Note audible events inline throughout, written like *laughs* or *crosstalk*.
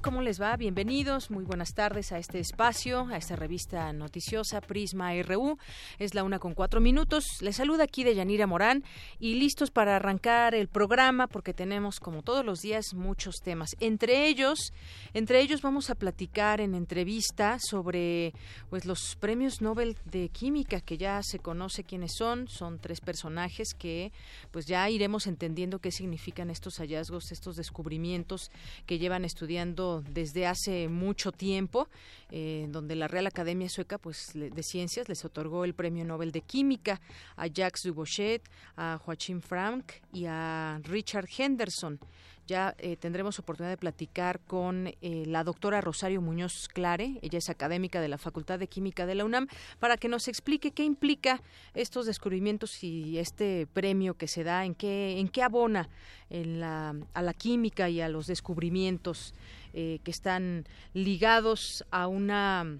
¿Cómo les va? Bienvenidos, muy buenas tardes a este espacio, a esta revista noticiosa Prisma RU. Es la una con cuatro minutos. Les saluda aquí de Yanira Morán y listos para arrancar el programa porque tenemos, como todos los días, muchos temas. Entre ellos, entre ellos vamos a platicar en entrevista sobre pues los premios Nobel de Química que ya se conoce quiénes son. Son tres personajes que pues ya iremos entendiendo qué significan estos hallazgos, estos descubrimientos que llevan estudiando desde hace mucho tiempo, eh, donde la Real Academia Sueca pues, de Ciencias les otorgó el Premio Nobel de Química a Jacques Dubochet, a Joachim Frank y a Richard Henderson. Ya eh, tendremos oportunidad de platicar con eh, la doctora Rosario Muñoz Clare, ella es académica de la Facultad de Química de la UNAM, para que nos explique qué implica estos descubrimientos y este premio que se da, en qué, en qué abona en la, a la química y a los descubrimientos eh, que están ligados a una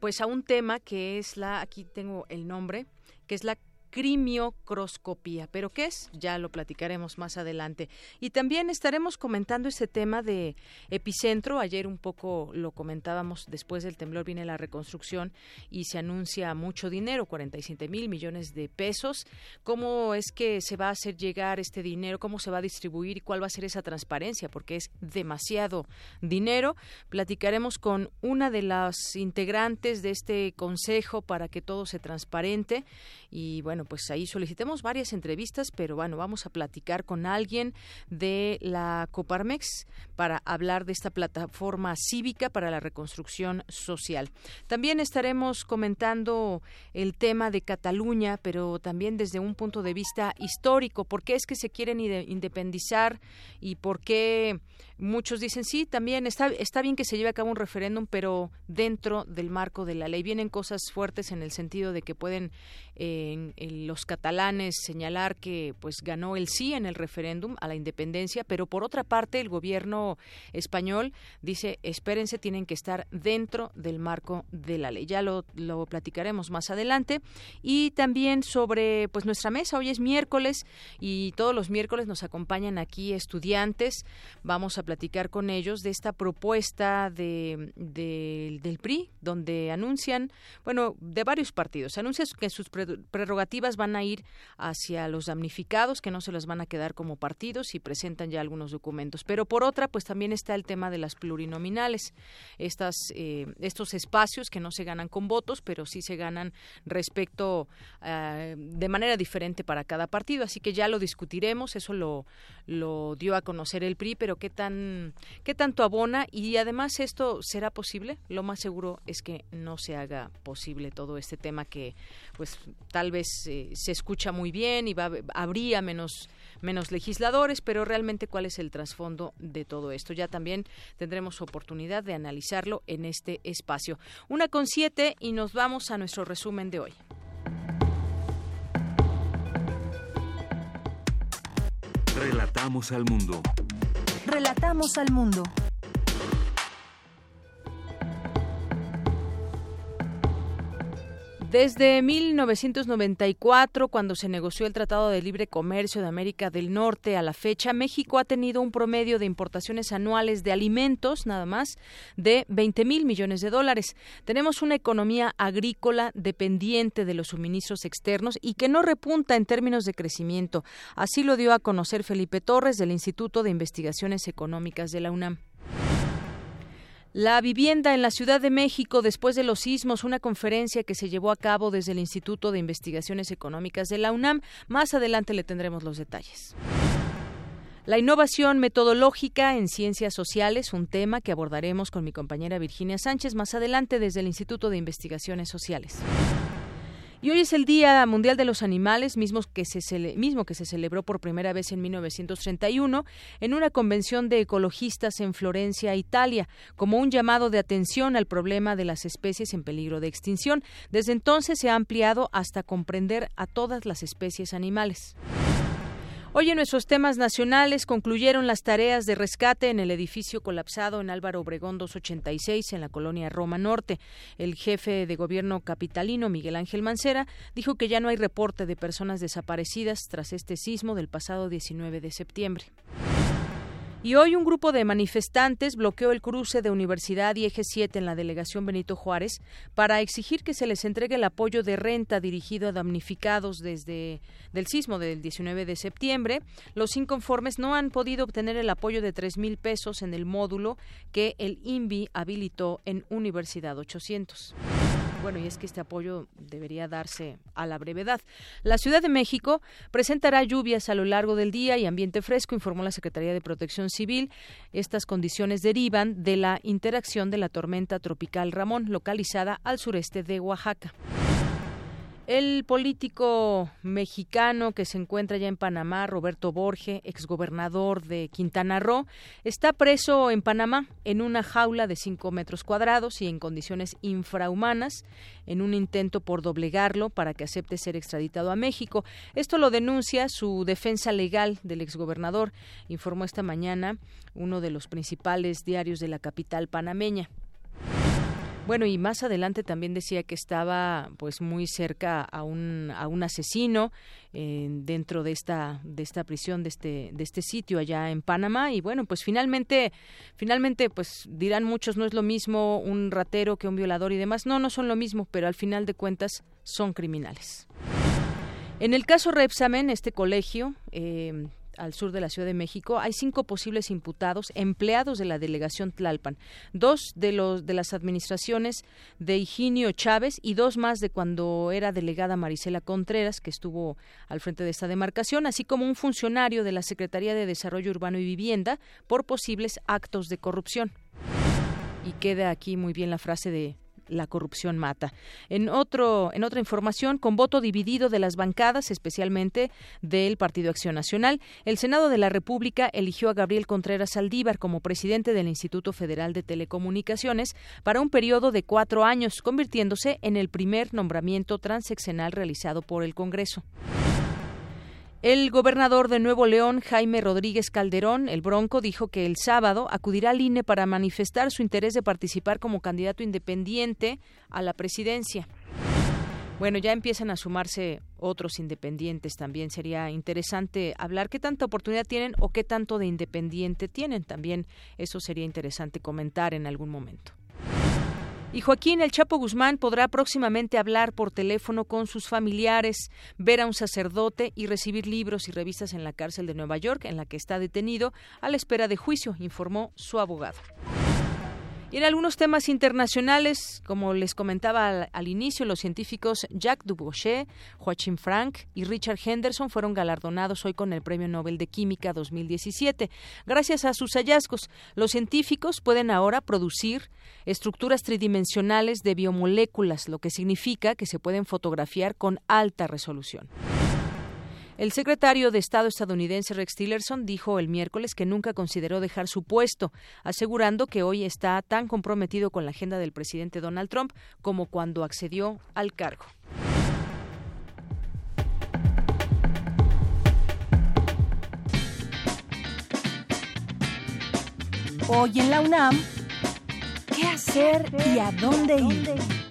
pues a un tema que es la aquí tengo el nombre que es la crimiocroscopía. ¿Pero qué es? Ya lo platicaremos más adelante. Y también estaremos comentando ese tema de epicentro. Ayer un poco lo comentábamos, después del temblor viene la reconstrucción y se anuncia mucho dinero, 47 mil millones de pesos. ¿Cómo es que se va a hacer llegar este dinero? ¿Cómo se va a distribuir y cuál va a ser esa transparencia? Porque es demasiado dinero. Platicaremos con una de las integrantes de este consejo para que todo se transparente y bueno, pues ahí solicitemos varias entrevistas, pero bueno, vamos a platicar con alguien de la Coparmex para hablar de esta plataforma cívica para la reconstrucción social. También estaremos comentando el tema de Cataluña, pero también desde un punto de vista histórico, por qué es que se quieren independizar y por qué muchos dicen sí, también está, está bien que se lleve a cabo un referéndum, pero dentro del marco de la ley vienen cosas fuertes en el sentido de que pueden eh, los catalanes señalar que pues ganó el sí en el referéndum a la independencia, pero por otra parte el gobierno español dice espérense, tienen que estar dentro del marco de la ley. Ya lo, lo platicaremos más adelante y también sobre pues nuestra mesa. Hoy es miércoles y todos los miércoles nos acompañan aquí estudiantes. Vamos a platicar con ellos de esta propuesta de, del PRI, donde anuncian, bueno, de varios partidos, anuncian que sus prerrogativas van a ir hacia los damnificados, que no se las van a quedar como partidos y presentan ya algunos documentos. Pero por otra, pues también está el tema de las plurinominales, estas, eh, estos espacios que no se ganan con votos, pero sí se ganan respecto eh, de manera diferente para cada partido. Así que ya lo discutiremos, eso lo, lo dio a conocer el PRI, pero qué tan qué tanto abona y además esto será posible. Lo más seguro es que no se haga posible todo este tema que pues tal vez eh, se escucha muy bien y habría menos menos legisladores, pero realmente cuál es el trasfondo de todo esto. Ya también tendremos oportunidad de analizarlo en este espacio. Una con siete y nos vamos a nuestro resumen de hoy. Relatamos al mundo. Relatamos al mundo. Desde 1994, cuando se negoció el Tratado de Libre Comercio de América del Norte a la fecha, México ha tenido un promedio de importaciones anuales de alimentos, nada más, de 20 mil millones de dólares. Tenemos una economía agrícola dependiente de los suministros externos y que no repunta en términos de crecimiento. Así lo dio a conocer Felipe Torres del Instituto de Investigaciones Económicas de la UNAM. La vivienda en la Ciudad de México después de los sismos, una conferencia que se llevó a cabo desde el Instituto de Investigaciones Económicas de la UNAM. Más adelante le tendremos los detalles. La innovación metodológica en ciencias sociales, un tema que abordaremos con mi compañera Virginia Sánchez más adelante desde el Instituto de Investigaciones Sociales. Y hoy es el Día Mundial de los Animales, mismo que, se celebró por primera vez en 1931 en una convención de ecologistas en Florencia, Italia, como un llamado de atención al problema de las especies en peligro de extinción. Desde entonces se ha ampliado hasta comprender a todas las especies animales. Hoy en nuestros temas nacionales concluyeron las tareas de rescate en el edificio colapsado en Álvaro Obregón 286 en la colonia Roma Norte. El jefe de gobierno capitalino, Miguel Ángel Mancera, dijo que ya no hay reporte de personas desaparecidas tras este sismo del pasado 19 de septiembre. Y hoy un grupo de manifestantes bloqueó el cruce de Universidad y Eje 7 en la delegación Benito Juárez para exigir que se les entregue el apoyo de renta dirigido a damnificados desde el sismo del 19 de septiembre. Los inconformes no han podido obtener el apoyo de tres mil pesos en el módulo que el INVI habilitó en Universidad 800. Bueno, y es que este apoyo debería darse a la brevedad. La Ciudad de México presentará lluvias a lo largo del día y ambiente fresco, informó la Secretaría de Protección Civil. Estas condiciones derivan de la interacción de la tormenta tropical Ramón, localizada al sureste de Oaxaca. El político mexicano que se encuentra ya en Panamá, Roberto Borge, exgobernador de Quintana Roo, está preso en Panamá en una jaula de cinco metros cuadrados y en condiciones infrahumanas, en un intento por doblegarlo para que acepte ser extraditado a México. Esto lo denuncia su defensa legal del exgobernador, informó esta mañana uno de los principales diarios de la capital panameña. Bueno, y más adelante también decía que estaba pues muy cerca a un, a un asesino eh, dentro de esta de esta prisión de este de este sitio allá en Panamá y bueno, pues finalmente finalmente pues dirán muchos no es lo mismo un ratero que un violador y demás. No, no son lo mismo, pero al final de cuentas son criminales. En el caso Repsamen, este colegio eh, al sur de la Ciudad de México, hay cinco posibles imputados, empleados de la delegación Tlalpan, dos de los de las administraciones de Higinio Chávez y dos más de cuando era delegada Marisela Contreras, que estuvo al frente de esta demarcación, así como un funcionario de la Secretaría de Desarrollo Urbano y Vivienda por posibles actos de corrupción. Y queda aquí muy bien la frase de la corrupción mata. En otro en otra información, con voto dividido de las bancadas, especialmente del Partido Acción Nacional, el Senado de la República eligió a Gabriel Contreras Saldívar como presidente del Instituto Federal de Telecomunicaciones para un periodo de cuatro años, convirtiéndose en el primer nombramiento transeccional realizado por el Congreso. El gobernador de Nuevo León, Jaime Rodríguez Calderón, el Bronco, dijo que el sábado acudirá al INE para manifestar su interés de participar como candidato independiente a la presidencia. Bueno, ya empiezan a sumarse otros independientes también. Sería interesante hablar qué tanta oportunidad tienen o qué tanto de independiente tienen. También eso sería interesante comentar en algún momento. Y Joaquín El Chapo Guzmán podrá próximamente hablar por teléfono con sus familiares, ver a un sacerdote y recibir libros y revistas en la cárcel de Nueva York, en la que está detenido a la espera de juicio, informó su abogado. Y en algunos temas internacionales, como les comentaba al, inicio, los científicos Jacques Dubochet, Joachim Frank y Richard Henderson fueron galardonados hoy con el Premio Nobel de Química 2017. Gracias a sus hallazgos, los científicos pueden ahora producir estructuras tridimensionales de biomoléculas, lo que significa que se pueden fotografiar con alta resolución. El secretario de Estado estadounidense Rex Tillerson dijo el miércoles que nunca consideró dejar su puesto, asegurando que hoy está tan comprometido con la agenda del presidente Donald Trump como cuando accedió al cargo. Hoy en la UNAM, ¿qué hacer y a dónde ir?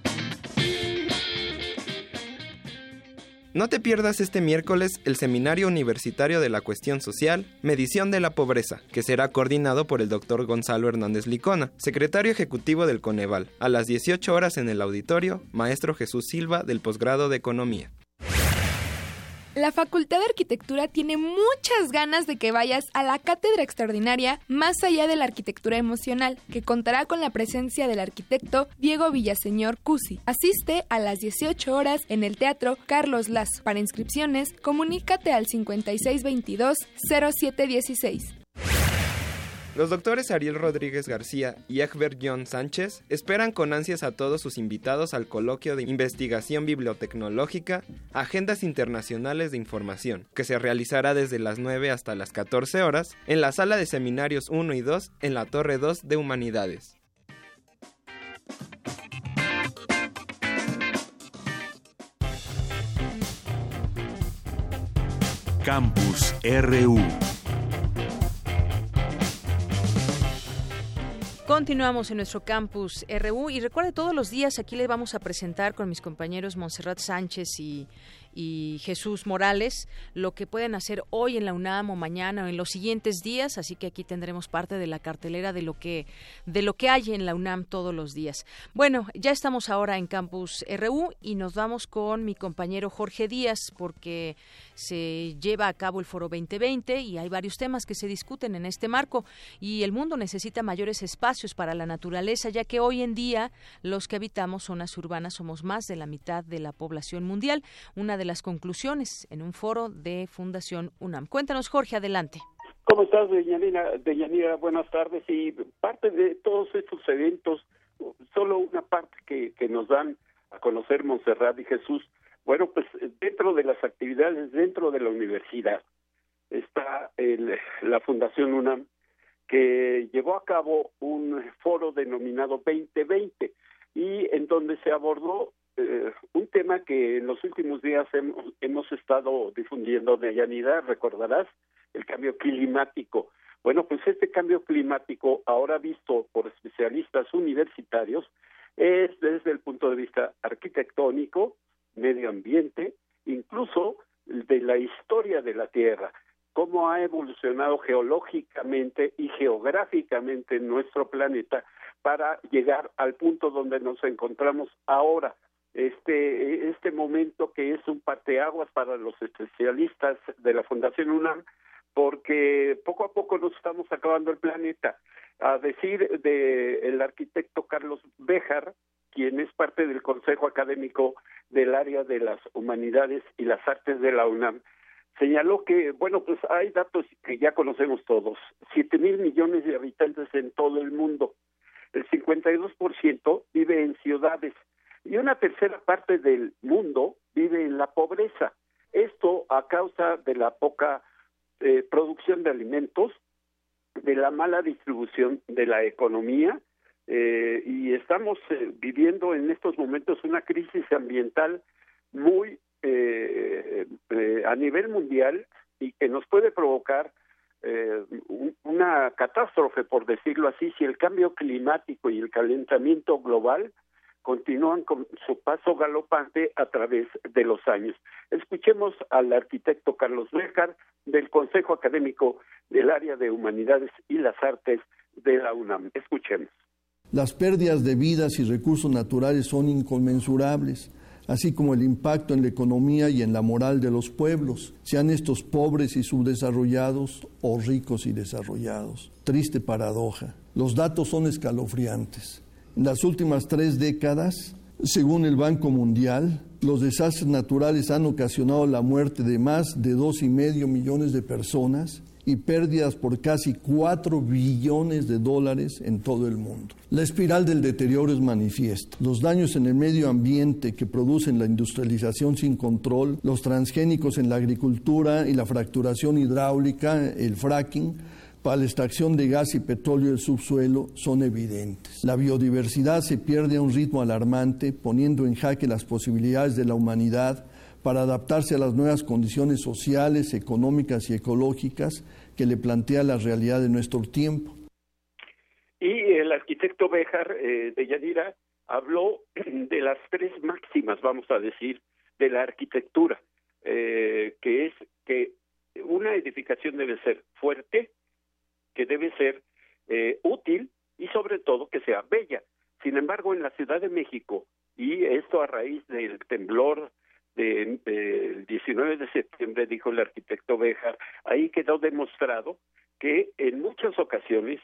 No te pierdas este miércoles el Seminario Universitario de la Cuestión Social, Medición de la Pobreza, que será coordinado por el doctor Gonzalo Hernández Licona, secretario ejecutivo del Coneval, a las 18 horas en el auditorio, maestro Jesús Silva del posgrado de Economía. La Facultad de Arquitectura tiene muchas ganas de que vayas a la cátedra extraordinaria Más allá de la arquitectura emocional, que contará con la presencia del arquitecto Diego Villaseñor Cusi. Asiste a las 18 horas en el Teatro Carlos Lazo. Para inscripciones, comunícate al 5622 0716. Los doctores Ariel Rodríguez García y Egbert John Sánchez esperan con ansias a todos sus invitados al coloquio de investigación bibliotecnológica Agendas Internacionales de Información, que se realizará desde las 9 hasta las 14 horas en la sala de seminarios 1 y 2 en la Torre 2 de Humanidades. Campus RU. Continuamos en nuestro campus RU y recuerde todos los días aquí le vamos a presentar con mis compañeros Montserrat Sánchez y y Jesús Morales lo que pueden hacer hoy en la UNAM o mañana o en los siguientes días, así que aquí tendremos parte de la cartelera de lo que de lo que hay en la UNAM todos los días. Bueno, ya estamos ahora en Campus RU y nos vamos con mi compañero Jorge Díaz porque se lleva a cabo el Foro 2020 y hay varios temas que se discuten en este marco y el mundo necesita mayores espacios para la naturaleza, ya que hoy en día los que habitamos zonas urbanas somos más de la mitad de la población mundial. Una las conclusiones en un foro de Fundación UNAM. Cuéntanos, Jorge, adelante. ¿Cómo estás, Deyanira? Deyanira, buenas tardes. Y parte de todos estos eventos, solo una parte que, que nos dan a conocer Montserrat y Jesús, bueno, pues dentro de las actividades, dentro de la universidad, está el, la Fundación UNAM, que llevó a cabo un foro denominado 2020 y en donde se abordó eh, un tema que en los últimos días hemos, estado difundiendo de Yanida, recordarás, el cambio climático. Bueno, pues este cambio climático, ahora visto por especialistas universitarios, es desde el punto de vista arquitectónico, medio ambiente, incluso de la historia de la Tierra, cómo ha evolucionado geológicamente y geográficamente nuestro planeta para llegar al punto donde nos encontramos ahora, este, este momento que es un parteaguas para los especialistas de la Fundación UNAM, porque poco a poco nos estamos acabando el planeta. A decir del el arquitecto Carlos Béjar, quien es parte del Consejo Académico del área de las humanidades y las artes de la UNAM, señaló que, bueno, pues hay datos que ya conocemos todos, siete mil millones de habitantes en todo el mundo, el 52% vive en ciudades, y una tercera parte del mundo vive en la pobreza. Esto a causa de la poca eh, producción de alimentos, de la mala distribución de la economía eh, y estamos eh, viviendo en estos momentos una crisis ambiental muy a nivel mundial y que nos puede provocar una catástrofe, por decirlo así, si el cambio climático y el calentamiento global continúan con su paso galopante a través de los años. Escuchemos al arquitecto Carlos Béjar del Consejo Académico del Área de Humanidades y las Artes de la UNAM. Escuchemos. Las pérdidas de vidas y recursos naturales son inconmensurables, así como el impacto en la economía y en la moral de los pueblos, sean estos pobres y subdesarrollados o ricos y desarrollados. Triste paradoja. Los datos son escalofriantes. En las últimas tres décadas, según el Banco Mundial, los desastres naturales han ocasionado la muerte de más de dos y medio millones de personas y pérdidas por casi cuatro billones de dólares en todo el mundo. La espiral del deterioro es manifiesta. Los daños en el medio ambiente que producen la industrialización sin control, los transgénicos en la agricultura y la fracturación hidráulica, el fracking, para la extracción de gas y petróleo del subsuelo son evidentes. La biodiversidad se pierde a un ritmo alarmante, poniendo en jaque las posibilidades de la humanidad para adaptarse a las nuevas condiciones sociales, económicas y ecológicas que le plantea la realidad de nuestro tiempo. Y el arquitecto Béjar eh, de Yadira habló *clears throat* de las tres máximas, vamos a decir, de la arquitectura, eh, que es que una edificación debe ser fuerte, que debe ser eh, útil y sobre todo que sea bella. Sin embargo, en la Ciudad de México, y esto a raíz del temblor del 18 19 de septiembre, dijo el arquitecto Bejar, ahí quedó demostrado que en muchas ocasiones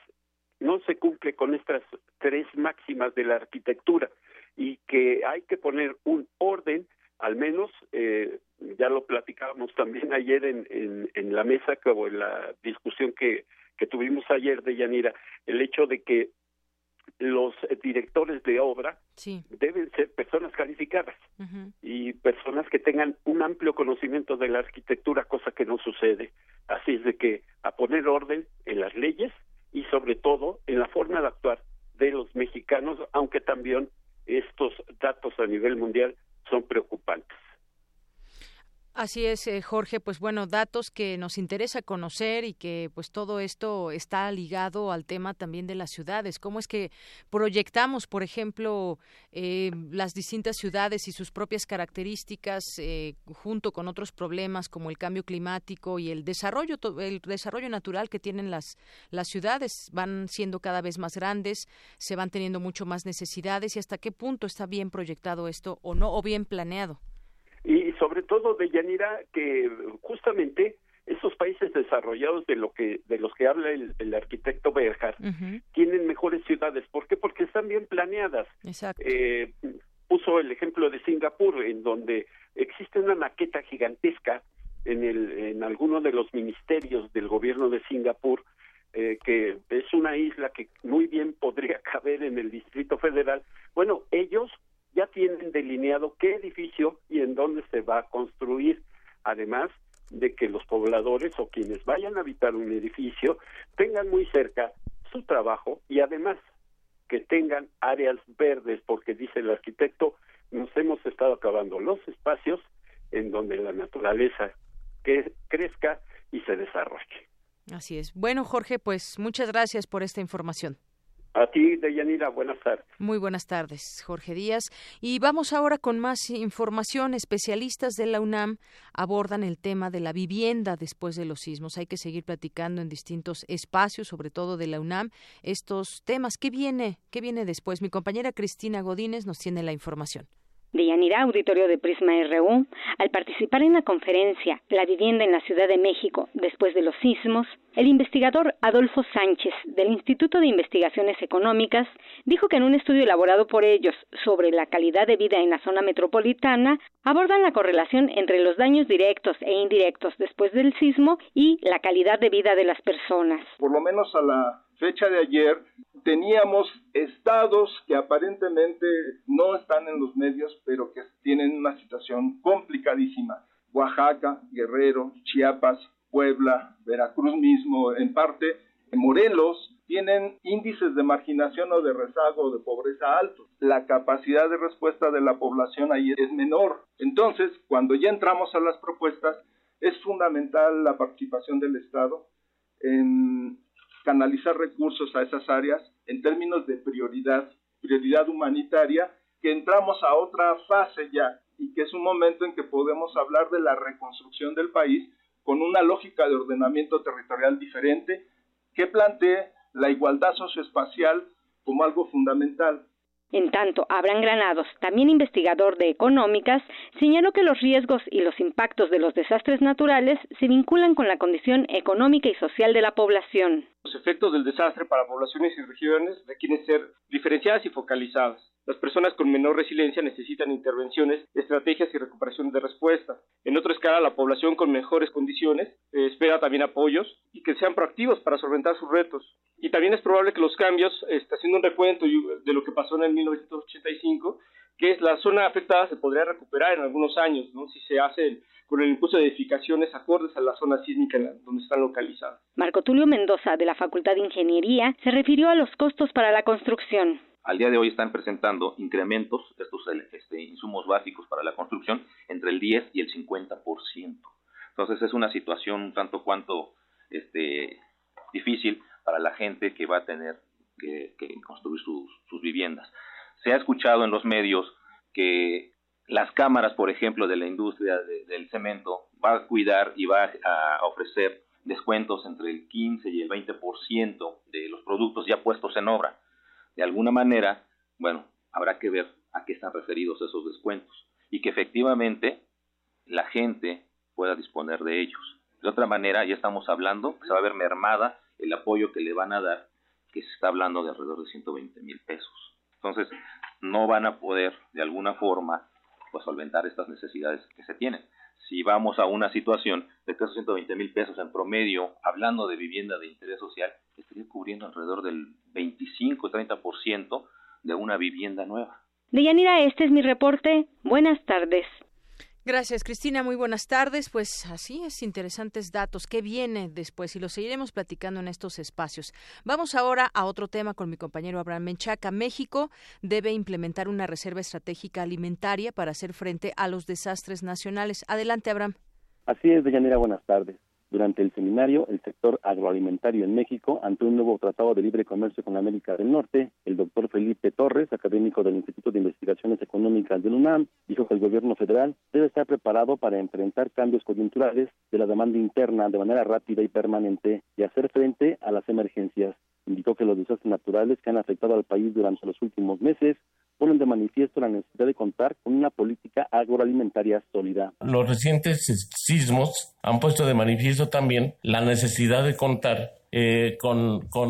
no se cumple con estas tres máximas de la arquitectura y que hay que poner un orden, al menos, eh, ya lo platicábamos también ayer en, en, en la mesa o en la discusión que, que tuvimos ayer de Yanira, el hecho de que los directores de obra deben ser personas calificadas y personas que tengan un amplio conocimiento de la arquitectura, cosa que no sucede. Así es de que a poner orden en las leyes y sobre todo en la forma de actuar de los mexicanos, aunque también estos datos a nivel mundial son preocupantes. Así es, eh, Jorge, pues bueno, datos que nos interesa conocer y que pues todo esto está ligado al tema también de las ciudades. ¿Cómo es que proyectamos, por ejemplo, eh, las distintas ciudades y sus propias características eh, junto con otros problemas como el cambio climático y el desarrollo, el desarrollo natural que tienen las, las ciudades? Van siendo cada vez más grandes, se van teniendo mucho más necesidades y hasta qué punto está bien proyectado esto o no, o bien planeado sobre todo de Yanira que justamente esos países desarrollados de lo que de los que habla el, arquitecto Berger tienen mejores ciudades. ¿por qué? porque están bien planeadas. Eh, puso el ejemplo de Singapur en donde existe una maqueta gigantesca en el en alguno de los ministerios del gobierno de Singapur eh, que es una isla que muy bien podría *laughs* caber en el Distrito Federal. Bueno ellos ya tienen delineado qué edificio y en dónde se va a construir, además de que los pobladores o quienes vayan a habitar un edificio tengan muy cerca su trabajo y además que tengan áreas verdes, porque dice el arquitecto, nos hemos estado acabando los espacios en donde la naturaleza que crezca y se desarrolle. Así es. Bueno, Jorge, pues muchas gracias por esta información. A ti, Deyanira, buenas tardes. Muy buenas tardes, Jorge Díaz. Y vamos ahora con más información. Especialistas de la UNAM abordan el tema de la vivienda después de los sismos. Hay que seguir platicando en distintos espacios, sobre todo de la UNAM, estos temas. ¿Qué viene? ¿Qué viene después? Mi compañera Cristina Godínez nos tiene la información de Yanira Auditorio de Prisma RU, al participar en la conferencia La vivienda en la Ciudad de México después de los sismos, el investigador Adolfo Sánchez del Instituto de Investigaciones Económicas dijo que en un estudio elaborado por ellos sobre la calidad de vida en la zona metropolitana abordan la correlación entre los daños directos e indirectos después del sismo y la calidad de vida de las personas. Por lo menos a la fecha de ayer teníamos estados que aparentemente no están en los medios, pero que tienen una situación complicadísima. Oaxaca, Guerrero, Chiapas, Puebla, Veracruz mismo, en parte, Morelos, tienen índices de marginación o de rezago o de pobreza altos. La capacidad de respuesta de la población ahí es menor. Entonces, cuando ya entramos a las propuestas, es fundamental la participación del Estado en canalizar recursos a esas áreas en términos de prioridad, prioridad humanitaria, que entramos a otra fase ya y que es un momento en que podemos hablar de la reconstrucción del país con una lógica de ordenamiento territorial diferente que plantee la igualdad socioespacial como algo fundamental. En tanto, Abraham Granados, también investigador de económicas, señaló que los riesgos y los impactos de los desastres naturales se vinculan con la condición económica y social de la población. Los efectos del desastre para poblaciones y regiones requieren ser diferenciadas y focalizadas. Las personas con menor resiliencia necesitan intervenciones, estrategias y recuperación de respuesta. En otra escala, la población con mejores condiciones eh, espera también apoyos y que sean proactivos para solventar sus retos. Y también es probable que los cambios, está haciendo un recuento de lo que pasó en el 1985, que es la zona afectada se podría recuperar en algunos años, ¿no? si se hace con el impulso de edificaciones acordes a la zona sísmica donde están localizadas. Marco Tulio Mendoza, de la Facultad de Ingeniería, se refirió a los costos para la construcción al día de hoy están presentando incrementos estos este, insumos básicos para la construcción entre el 10 y el 50%. Entonces es una situación tanto cuanto este, difícil para la gente que va a tener que, construir sus, viviendas. Se ha escuchado en los medios que las cámaras, por ejemplo, de la industria del cemento va a cuidar y va a ofrecer descuentos entre el 15 y el 20% de los productos ya puestos en obra de alguna manera, bueno, habrá que ver a qué están referidos esos descuentos y que efectivamente la gente pueda disponer de ellos. De otra manera, ya estamos hablando, se va a ver mermada el apoyo que le van a dar, que se está hablando de alrededor de 120 mil pesos. Entonces, no van a poder, de alguna forma, pues solventar estas necesidades que se tienen. Si vamos a una situación de esos 120 mil pesos en promedio, hablando de vivienda de interés social, estaría cubriendo alrededor del 25-30% de una vivienda nueva. Deyanira, este es mi reporte. Buenas tardes. Gracias, Cristina. Muy buenas tardes. Pues así es, interesantes datos. ¿Qué viene después? Y lo seguiremos platicando en estos espacios. Vamos ahora a otro tema con mi compañero Abraham Menchaca. México debe implementar una reserva estratégica alimentaria para hacer frente a los desastres nacionales. Adelante, Abraham. Así es, Deyanira. Buenas tardes. Durante el seminario, el sector agroalimentario en México, ante un nuevo tratado de libre comercio con América del Norte, el doctor Felipe Torres, académico del Instituto de Investigaciones Económicas del UNAM, dijo que el gobierno federal debe estar preparado para enfrentar cambios coyunturales de la demanda interna de manera rápida y permanente y hacer frente a las emergencias. Indicó que los desastres naturales que han afectado al país durante los últimos meses ponen de manifiesto la necesidad de contar con una política agroalimentaria sólida. Los recientes sismos han puesto de manifiesto también la necesidad de contar eh, con, con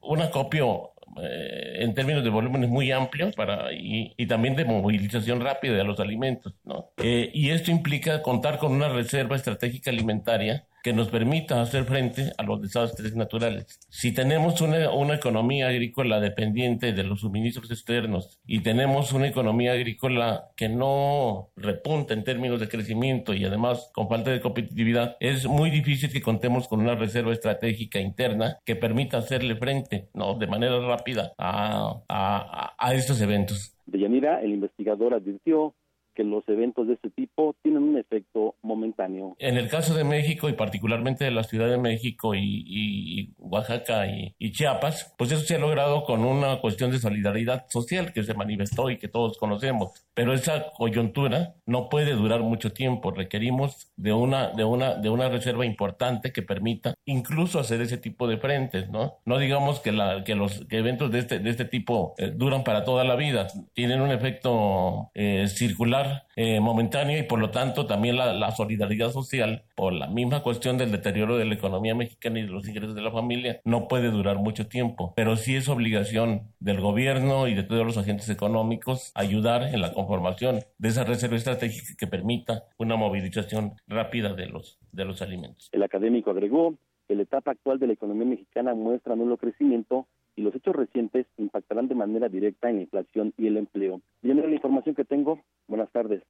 un acopio eh, en términos de volúmenes muy amplios para, y, también de movilización rápida de los alimentos. ¿no? Eh, y esto implica contar con una reserva estratégica alimentaria que nos permita hacer frente a los desastres naturales. Si tenemos una, una, economía agrícola dependiente de los suministros externos y tenemos una economía agrícola que no repunta en términos de crecimiento y además con falta de competitividad, es muy difícil que contemos con una reserva estratégica interna que permita hacerle frente ¿no? de manera rápida a, a, a estos eventos. De Yanira, el investigador advirtió que los eventos de este tipo tienen un efecto momentáneo. En el caso de México y particularmente de la Ciudad de México y, Oaxaca y, Chiapas, pues eso se ha logrado con una cuestión de solidaridad social que se manifestó y que todos conocemos. Pero esa coyuntura no puede durar mucho tiempo. Requerimos de una, de una, de una reserva importante que permita incluso hacer ese tipo de frentes, ¿no? No digamos que, la, que los eventos de este, de este tipo eh, duran para toda la vida. Tienen un efecto eh, circular eh, momentáneo y por lo tanto también la, solidaridad social por la misma cuestión del deterioro de la economía mexicana y de los ingresos de la familia no puede durar mucho tiempo, pero sí es obligación del gobierno y de todos los agentes económicos ayudar en la conformación de esa reserva estratégica que permita una movilización rápida de los, de los alimentos. El académico agregó que la etapa actual de la economía mexicana muestra nulo crecimiento y los hechos recientes impactarán de manera directa en la inflación y el empleo. Viene la información que tengo. Buenas tardes.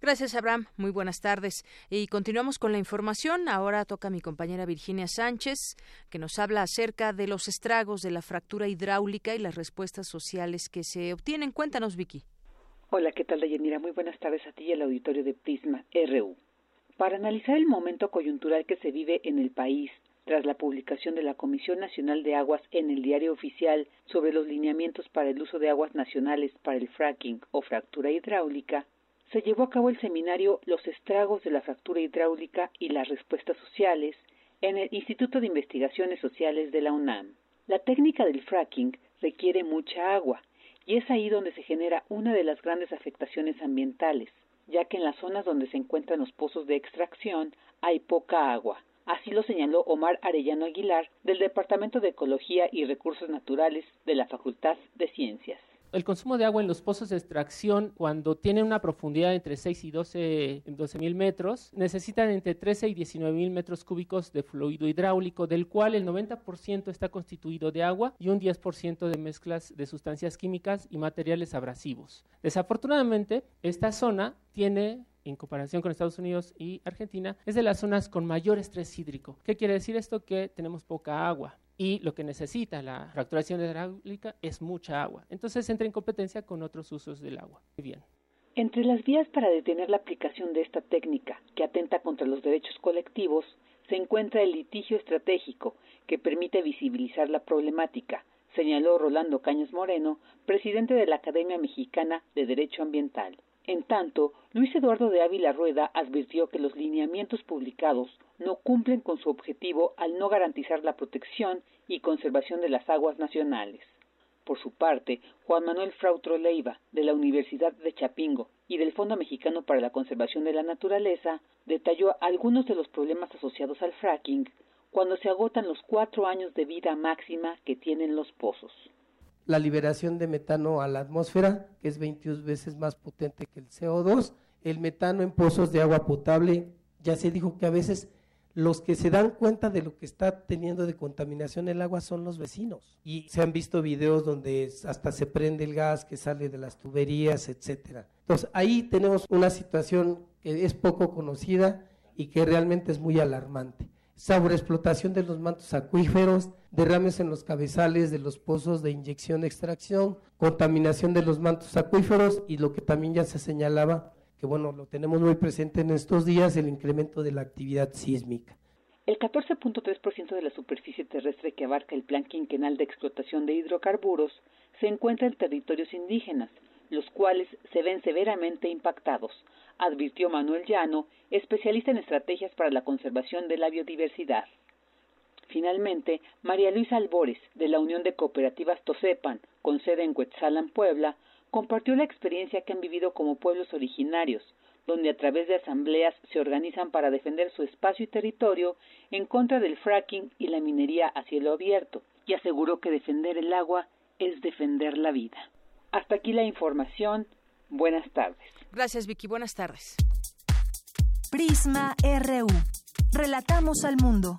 Gracias, Abraham. Muy buenas tardes. Y continuamos con la información. Ahora toca a mi compañera Virginia Sánchez, que nos habla acerca de los estragos de la fractura hidráulica y las respuestas sociales que se obtienen. Cuéntanos, Vicky. Hola, ¿qué tal, Dayanira? Muy buenas tardes a ti y al auditorio de Prisma RU. Para analizar el momento coyuntural que se vive en el país tras la publicación de la Comisión Nacional de Aguas en el Diario Oficial sobre los lineamientos para el uso de aguas nacionales para el fracking o fractura hidráulica, se llevó a cabo el seminario Los estragos de la fractura hidráulica y las respuestas sociales en el Instituto de Investigaciones Sociales de la UNAM. La técnica del fracking requiere mucha agua y es ahí donde se genera una de las grandes afectaciones ambientales, ya que en las zonas donde se encuentran los pozos de extracción hay poca agua, Así lo señaló Omar Arellano Aguilar del Departamento de Ecología y Recursos Naturales de la Facultad de Ciencias. El consumo de agua en los pozos de extracción, cuando tienen una profundidad entre 6 y 12 mil metros, necesitan entre 13 y 19 mil metros cúbicos de fluido hidráulico, del cual el 90% está constituido de agua y un 10% de mezclas de sustancias químicas y materiales abrasivos. Desafortunadamente, esta zona tiene en comparación con Estados Unidos y Argentina, es de las zonas con mayor estrés hídrico. ¿Qué quiere decir esto? Que tenemos poca agua y lo que necesita la fracturación hidráulica es mucha agua. Entonces entra en competencia con otros usos del agua. Muy bien. Entre las vías para detener la aplicación de esta técnica, que atenta contra los derechos colectivos, se encuentra el litigio estratégico, que permite visibilizar la problemática, señaló Rolando Cañas Moreno, presidente de la Academia Mexicana de Derecho Ambiental. En tanto, Luis Eduardo de Ávila Rueda advirtió que los lineamientos publicados no cumplen con su objetivo al no garantizar la protección y conservación de las aguas nacionales. Por su parte, Juan Manuel Frautro Leiva, de la Universidad de Chapingo, y del Fondo Mexicano para la Conservación de la Naturaleza, detalló algunos de los problemas asociados al fracking cuando se agotan los cuatro años de vida máxima que tienen los pozos. La liberación de metano a la atmósfera, que es 22 veces más potente que el CO2. El metano en pozos de agua potable, ya se dijo que a veces los que se dan cuenta de lo que está teniendo de contaminación el agua son los vecinos. Y se han visto videos donde hasta se prende el gas que sale de las tuberías, etcétera. Entonces, ahí tenemos una situación que es poco conocida y que realmente es muy alarmante. Sobreexplotación de los mantos acuíferos, derrames en los cabezales de los pozos de inyección-extracción, contaminación de los mantos acuíferos y lo que también ya se señalaba, que bueno, lo tenemos muy presente en estos días, el incremento de la actividad sísmica. El 14.3% de la superficie terrestre que abarca el plan quinquenal de explotación de hidrocarburos se encuentra en territorios indígenas, los cuales se ven severamente impactados, advirtió Manuel Llano, especialista en estrategias para la conservación de la biodiversidad. Finalmente, María Luisa Albores, de la Unión de Cooperativas Tosepan, con sede en Cuetzalan, Puebla, compartió la experiencia que han vivido como pueblos originarios, donde a través de asambleas se organizan para defender su espacio y territorio en contra del fracking y la minería a cielo abierto, y aseguró que defender el agua es defender la vida. Hasta aquí la información. Buenas tardes. Gracias, Vicky. Buenas tardes. Prisma RU. Relatamos al mundo.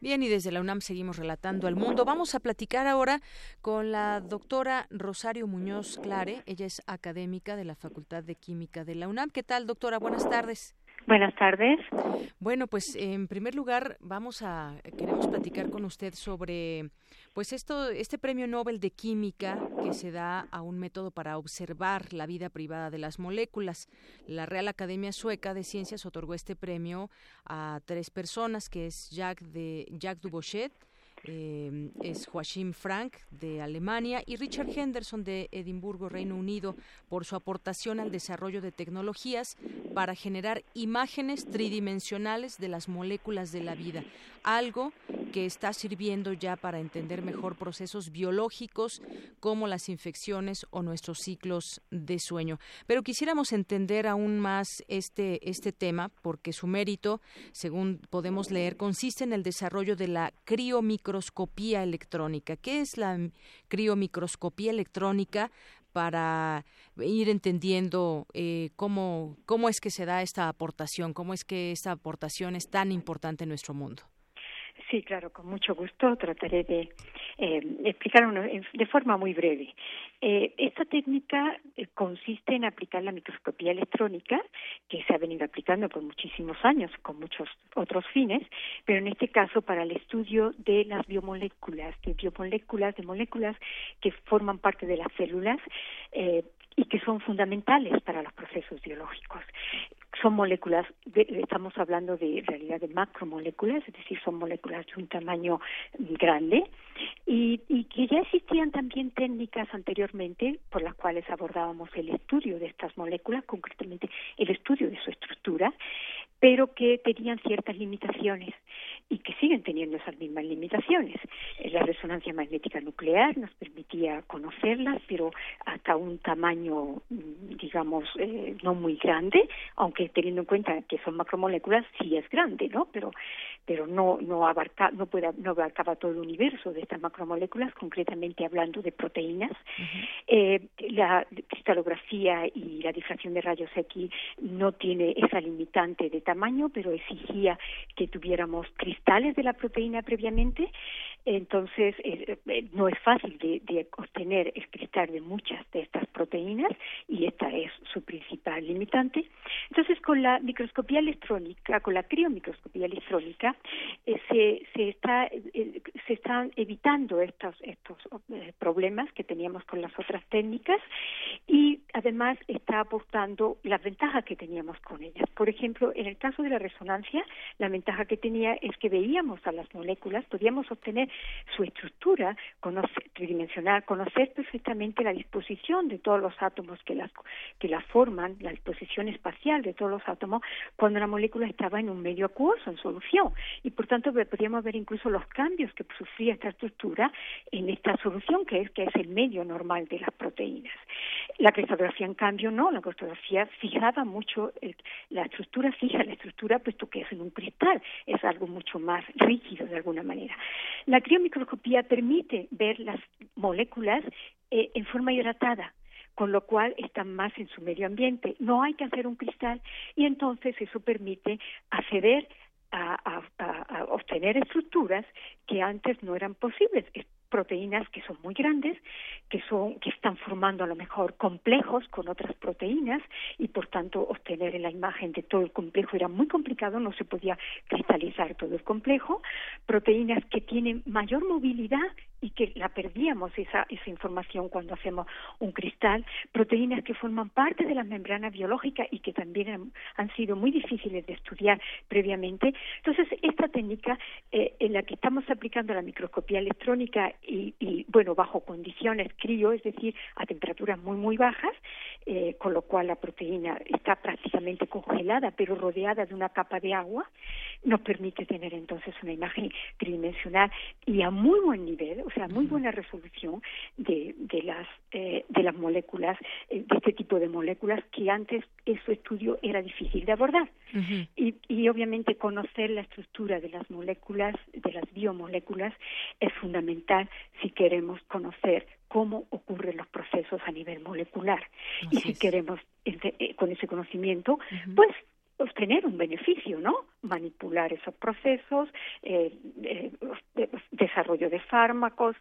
Bien, y desde la UNAM seguimos relatando al mundo. Vamos a platicar ahora con la doctora Rosario Muñoz Clare. Ella es académica de la Facultad de Química de la UNAM. ¿Qué tal, doctora? Buenas tardes. Buenas tardes. Bueno, pues en primer lugar vamos a queremos platicar con usted sobre pues esto este Premio Nobel de Química que se da a un método para observar la vida privada de las moléculas. La Real Academia Sueca de Ciencias otorgó este premio a tres personas, que es Jacques de Jacques Dubochet, eh, es Joachim Frank de Alemania y Richard Henderson de Edimburgo, Reino Unido, por su aportación al desarrollo de tecnologías para generar imágenes tridimensionales de las moléculas de la vida, algo que está sirviendo ya para entender mejor procesos biológicos como las infecciones o nuestros ciclos de sueño. Pero quisiéramos entender aún más este, este tema porque su mérito, según podemos leer, consiste en el desarrollo de la criomicroscopía electrónica. ¿Qué es la criomicroscopía electrónica? para ir entendiendo eh, cómo, cómo es que se da esta aportación, cómo es que esta aportación es tan importante en nuestro mundo. Sí, claro, con mucho gusto trataré de eh, explicarlo de forma muy breve. Eh, esta técnica eh, consiste en aplicar la microscopía electrónica, que se ha venido aplicando por muchísimos años con muchos otros fines, pero en este caso para el estudio de las biomoléculas, de biomoléculas, de moléculas que forman parte de las células eh, y que son fundamentales para los procesos biológicos son moléculas, estamos hablando de realidad de macromoléculas, es decir, son moléculas de un tamaño grande y, y que ya existían también técnicas anteriormente por las cuales abordábamos el estudio de estas moléculas, concretamente el estudio de su estructura, pero que tenían ciertas limitaciones y que siguen teniendo esas mismas limitaciones. La resonancia magnética nuclear nos permitía conocerlas, pero hasta un tamaño, mm, digamos, eh, no muy grande, aunque teniendo en cuenta que son macromoléculas, sí es grande, ¿no? Pero, pero no, no, abarca, no, puede, no abarcaba todo el universo de estas macromoléculas, concretamente hablando de proteínas. eh, la cristalografía y la difracción de rayos X no tiene esa limitante de tamaño, pero exigía que tuviéramos cristales de la proteína previamente Entonces, eh, eh, no es fácil de, obtener el cristal de muchas de estas proteínas y esta es su principal limitante. Entonces, con la microscopía electrónica, con la criomicroscopía electrónica, eh, se, se, está, se están evitando estos, estos problemas que teníamos con las otras técnicas y además está aportando las ventajas que teníamos con ellas. Por ejemplo, en el caso de la resonancia, la ventaja que tenía es que veíamos a las moléculas, podíamos obtener su estructura tridimensional, conocer perfectamente la disposición de todos los átomos que las, que la forman, la disposición espacial de todos los átomos, cuando la molécula estaba en un medio acuoso, en solución. Y por tanto podíamos ver incluso los cambios que sufría esta estructura en esta solución, que es, que es el medio normal de las proteínas. La cristalografía, en cambio, no. La cristalografía fijaba mucho la estructura, fija la estructura, puesto que es en un cristal. Es algo mucho más rígido, de alguna manera. Criomicroscopía permite ver las moléculas eh, en forma hidratada con lo cual están más en su medio ambiente. No hay que hacer un cristal y entonces eso permite acceder a obtener estructuras que antes no eran posibles proteínas que son muy grandes, que son que están formando a lo mejor complejos con otras proteínas y por tanto obtener en la imagen de todo el complejo era muy complicado, no se podía cristalizar todo el complejo, proteínas que tienen mayor movilidad y que la perdíamos esa, esa información cuando hacemos un cristal, proteínas que forman parte de la membrana biológica y que también han, sido muy difíciles de estudiar previamente. Entonces, esta técnica eh, en la que estamos aplicando la microscopía electrónica y, bueno, bajo condiciones crío, es decir, a temperaturas muy, muy bajas, eh, con lo cual la proteína está prácticamente congelada, pero rodeada de una capa de agua, nos permite tener entonces una imagen tridimensional y a muy buen nivel, o sea, muy buena resolución de, de las eh, de las moléculas, eh, de este tipo de moléculas que antes en su estudio era difícil de abordar. y, y obviamente conocer la estructura de las moléculas, de las biomoléculas, es fundamental si queremos conocer cómo ocurren los procesos a nivel molecular. y si queremos, eh, con ese conocimiento, pues obtener un beneficio, ¿no? Manipular esos procesos, eh, eh, desarrollo de fármacos,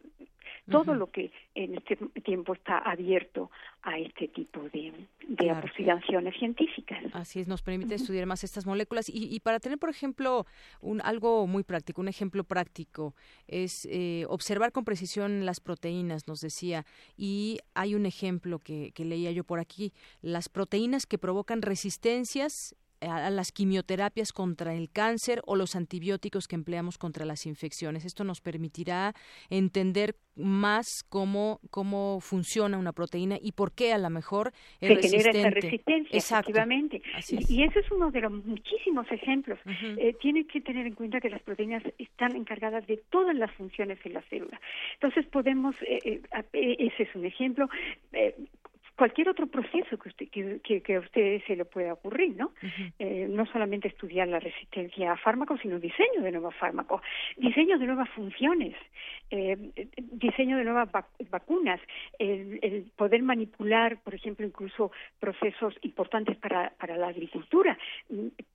todo lo que en este tiempo está abierto a este tipo de, de científicas. Así es, nos permite estudiar más estas moléculas. Y, y, para tener, por ejemplo, un, algo muy práctico, un ejemplo práctico, es eh, observar con precisión las proteínas, nos decía, y hay un ejemplo que, que leía yo por aquí, las proteínas que provocan resistencias a las quimioterapias contra el cáncer o los antibióticos que empleamos contra las infecciones. Esto nos permitirá entender más cómo, cómo funciona una proteína y por qué a lo mejor es Se genera esa resistencia, efectivamente. Y, ese es uno de los muchísimos ejemplos. Eh, tiene que tener en cuenta que las proteínas están encargadas de todas las funciones en la célula. Entonces podemos, eh, eh, ese es un ejemplo, cualquier otro proceso que, usted, que, que, a usted se le pueda ocurrir, ¿no? eh, no solamente estudiar la resistencia a fármacos, sino diseño de nuevos fármacos, diseño de nuevas funciones, eh, diseño de nuevas vacunas, el, el, poder manipular, por ejemplo, incluso procesos importantes para, para la agricultura.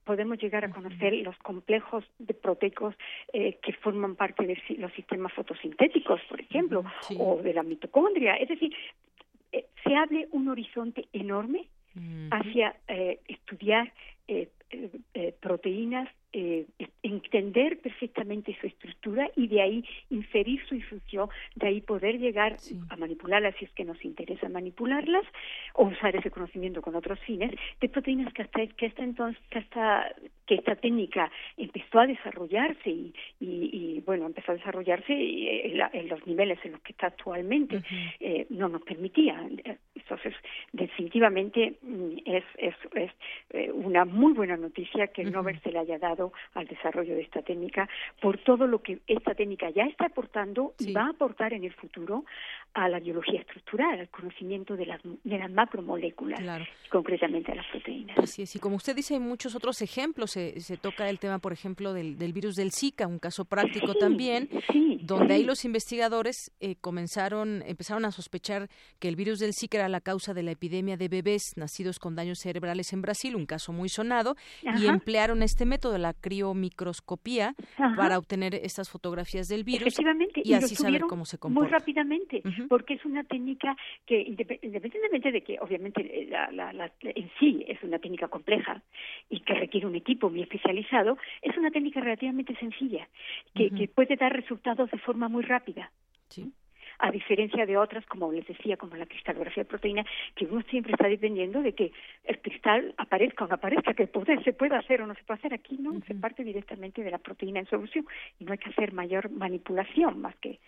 Podemos llegar a conocer los complejos de proteicos eh, que forman parte de los sistemas fotosintéticos, por ejemplo, o de la mitocondria. Es decir, eh, se abre un horizonte enorme hacia eh, estudiar eh, proteínas eh, entender perfectamente su estructura y de ahí inferir su función, de ahí poder llegar a manipularlas si es que nos interesa manipularlas o usar ese conocimiento con otros fines de proteínas que hasta que hasta entonces que hasta que esta técnica empezó a desarrollarse y, y, bueno empezó a desarrollarse eh, en, los niveles en los que está actualmente eh, no nos permitía. Entonces definitivamente mm, es es, es eh, una muy buena noticia que el Nobel se le haya dado al desarrollo de esta técnica por todo lo que esta técnica ya está aportando y va a aportar en el futuro a la biología estructural, al conocimiento de las, de las macromoléculas, concretamente a las proteínas. Así es, y como usted dice, hay muchos otros ejemplos. Se, se toca el tema, por ejemplo, del, del, virus del Zika, un caso práctico también, donde ahí los investigadores eh, comenzaron, empezaron a sospechar que el virus del Zika era la causa de la epidemia de bebés nacidos con daños cerebrales en Brasil, un caso muy sonado, y emplearon este método, la criomicroscopía, para obtener estas fotografías del virus y, así saber cómo se comporta. Muy rápidamente porque es una técnica que, independientemente de que obviamente eh, la, en sí es una técnica compleja y que requiere un equipo muy especializado, es una técnica relativamente sencilla, que, que puede dar resultados de forma muy rápida. Sí a diferencia de otras, como les decía, como la cristalografía de proteína, que uno siempre está dependiendo de que el cristal aparezca o no aparezca, que poder, se pueda hacer o no se puede hacer. Aquí no, se parte directamente de la proteína en solución y no hay que hacer mayor manipulación más que,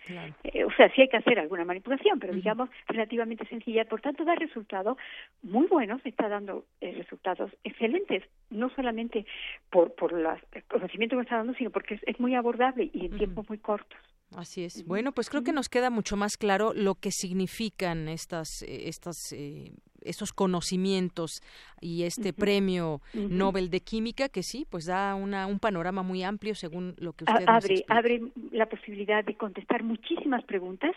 eh, o sea, sí hay que hacer alguna manipulación, pero digamos relativamente sencilla, por tanto da resultados muy buenos, está dando eh, resultados excelentes, no solamente por, por los, el conocimiento que está dando, sino porque es, es muy abordable y en tiempos muy cortos. Así es. Bueno, pues creo que nos queda mucho más claro lo que significan estas, eh, estas eh, estos conocimientos y este premio Nobel de Química que sí, pues da una, un panorama muy amplio según lo que usted abre, abre la posibilidad de contestar muchísimas preguntas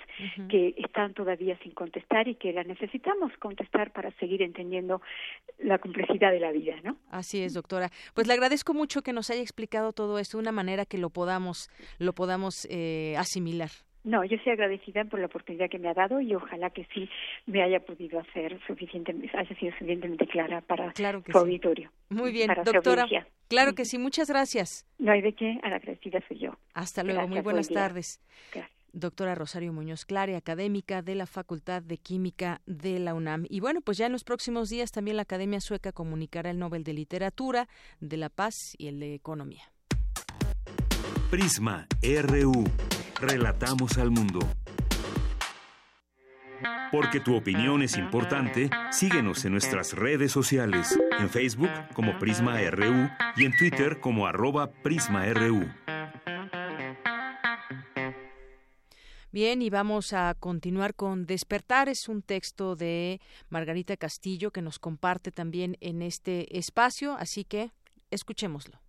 que están todavía sin contestar y que las necesitamos contestar para seguir entendiendo la complejidad de la vida, ¿no? Así es, doctora. Pues le agradezco mucho que nos haya explicado todo esto de una manera que lo podamos lo podamos eh, asimilar. No, yo soy agradecida por la oportunidad que me ha dado y ojalá que sí me haya podido hacer suficiente, haya sido suficientemente clara para claro su auditorio. Muy bien, doctora. Claro que sí, muchas gracias. No hay de qué, agradecida soy yo. Hasta luego, muy buenas tardes. Doctora Rosario Muñoz Clare, académica de la Facultad de Química de la UNAM. Y bueno, pues ya en los próximos días también la Academia Sueca comunicará el Nobel de Literatura, de la Paz y el de Economía. Prisma RU. Relatamos al mundo. Porque tu opinión es importante, síguenos en nuestras redes sociales, en Facebook como Prisma RU y en Twitter como arroba PrismaRU. Bien, y vamos a continuar con Despertar. Es un texto de Margarita Castillo que nos comparte también en este espacio, así que escuchémoslo.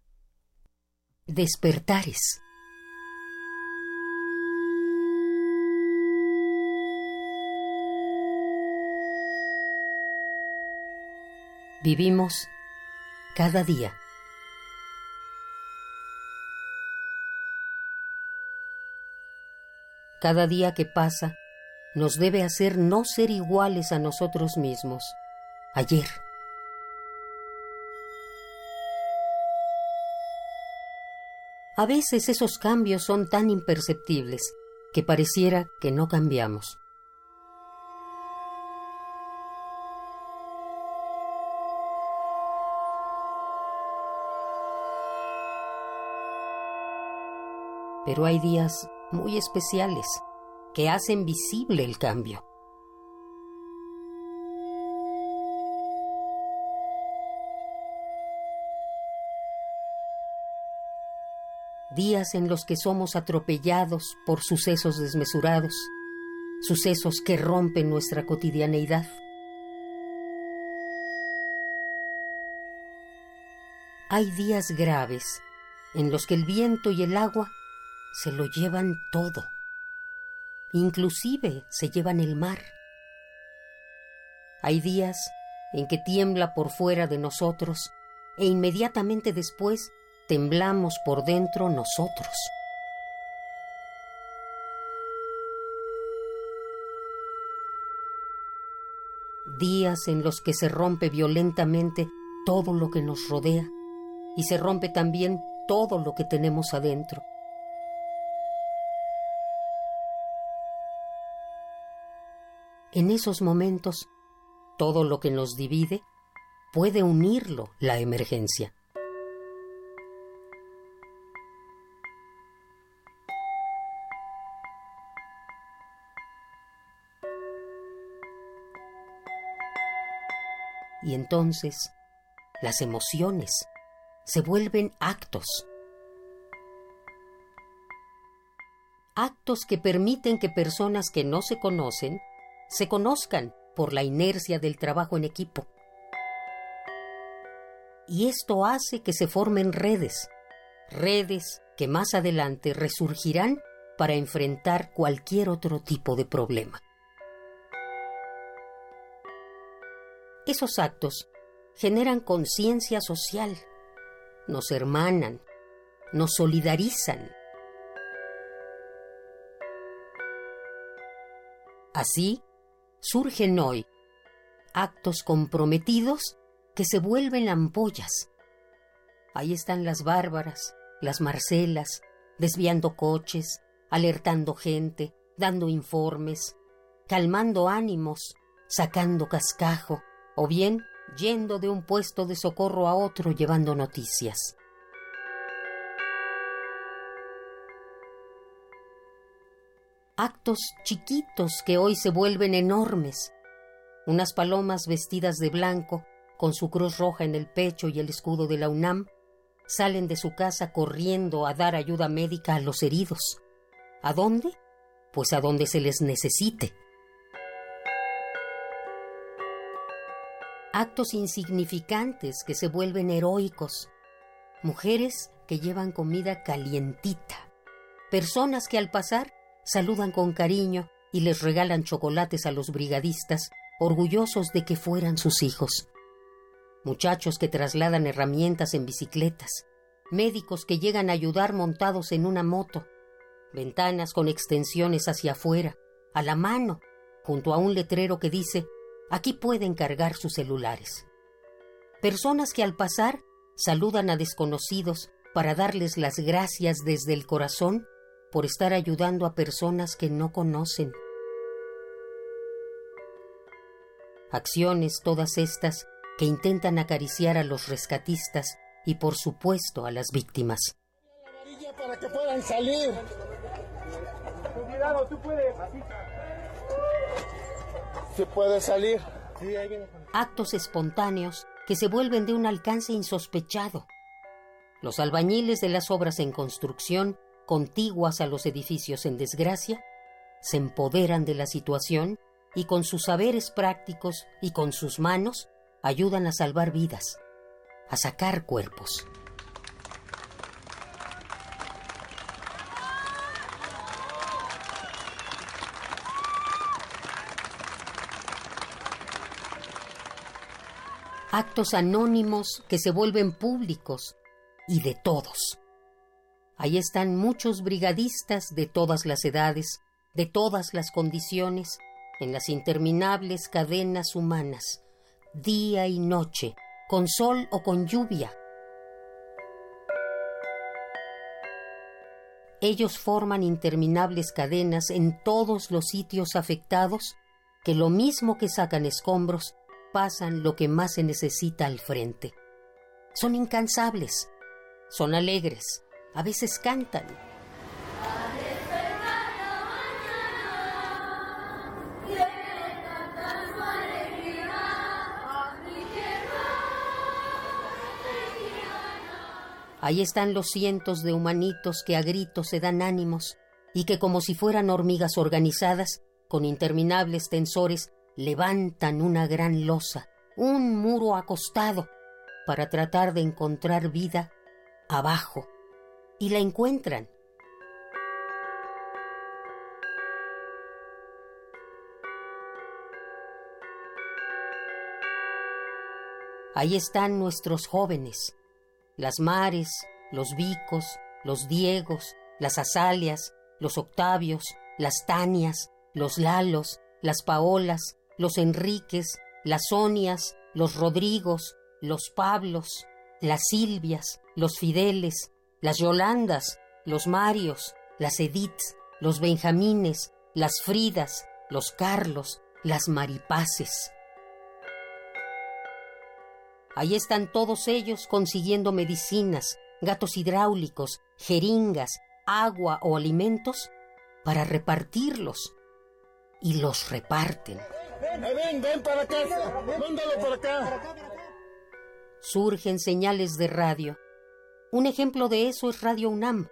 Despertares Vivimos cada día. Cada día que pasa nos debe hacer no ser iguales a nosotros mismos. Ayer. A veces esos cambios son tan imperceptibles que pareciera que no cambiamos. Pero hay días muy especiales que hacen visible el cambio. Días en los que somos atropellados por sucesos desmesurados, sucesos que rompen nuestra cotidianeidad. Hay días graves en los que el viento y el agua se lo llevan todo. Inclusive se llevan el mar. Hay días en que tiembla por fuera de nosotros e inmediatamente después temblamos por dentro nosotros. Días en los que se rompe violentamente todo lo que nos rodea y se rompe también todo lo que tenemos adentro. En esos momentos, todo lo que nos divide puede unirlo la emergencia. Y entonces, las emociones se vuelven actos. actos que permiten que personas que no se conocen se conozcan por la inercia del trabajo en equipo. Y esto hace que se formen redes, redes que más adelante resurgirán para enfrentar cualquier otro tipo de problema. Esos actos generan conciencia social, nos hermanan, nos solidarizan. Así, surgen hoy actos comprometidos que se vuelven ampollas. Ahí están las bárbaras, las marcelas, desviando coches, alertando gente, dando informes, calmando ánimos, sacando cascajo, o bien yendo de un puesto de socorro a otro llevando noticias. Actos chiquitos que hoy se vuelven enormes. Unas palomas vestidas de blanco, con su cruz roja en el pecho y el escudo de la UNAM, salen de su casa corriendo a dar ayuda médica a los heridos. ¿A dónde? Pues a donde se les necesite. actos insignificantes que se vuelven heroicos, mujeres que llevan comida calientita, personas que al pasar saludan con cariño y les regalan chocolates a los brigadistas, orgullosos de que fueran sus hijos, muchachos que trasladan herramientas en bicicletas, médicos que llegan a ayudar montados en una moto, ventanas con extensiones hacia afuera, a la mano, junto a un letrero que dice Aquí pueden cargar sus celulares. Personas que al pasar saludan a desconocidos para darles las gracias desde el corazón por estar ayudando a personas que no conocen. Acciones todas estas que intentan acariciar a los rescatistas y por supuesto a las víctimas. para que puedan salir. Cuidado, tú puedes se puede salir. Actos espontáneos que se vuelven de un alcance insospechado. Los albañiles de las obras en construcción, contiguas a los edificios en desgracia, se empoderan de la situación y con sus saberes prácticos y con sus manos ayudan a salvar vidas, a sacar cuerpos. actos anónimos que se vuelven públicos y de todos. Ahí están muchos brigadistas de todas las edades, de todas las condiciones, en las interminables cadenas humanas, día y noche, con sol o con lluvia. Ellos forman interminables cadenas en todos los sitios afectados que lo mismo que sacan escombros, pasan lo que más se necesita al frente. Son incansables, son alegres, a veces cantan. Ahí están los cientos de humanitos que a gritos se dan ánimos y que como si fueran hormigas organizadas, con interminables tensores, levantan una gran losa, un muro acostado, para tratar de encontrar vida abajo. Y la encuentran. Ahí están nuestros jóvenes, las Mares, los Vicos, los Diegos, las Azalias, los Octavios, las Tanias, los Lalos, las Paolas, los Enriques, las Sonias, los Rodrigos, los Pablos, las Silvias, los Fideles, las Yolandas, los Marios, las Ediths, los Benjamines, las Fridas, los Carlos, las Maripaces. Ahí están todos ellos consiguiendo medicinas, gatos hidráulicos, jeringas, agua o alimentos para repartirlos. Y los reparten. Ven, ven para acá. Mándalo para acá. Surgen señales de radio. Un ejemplo de eso es Radio UNAM,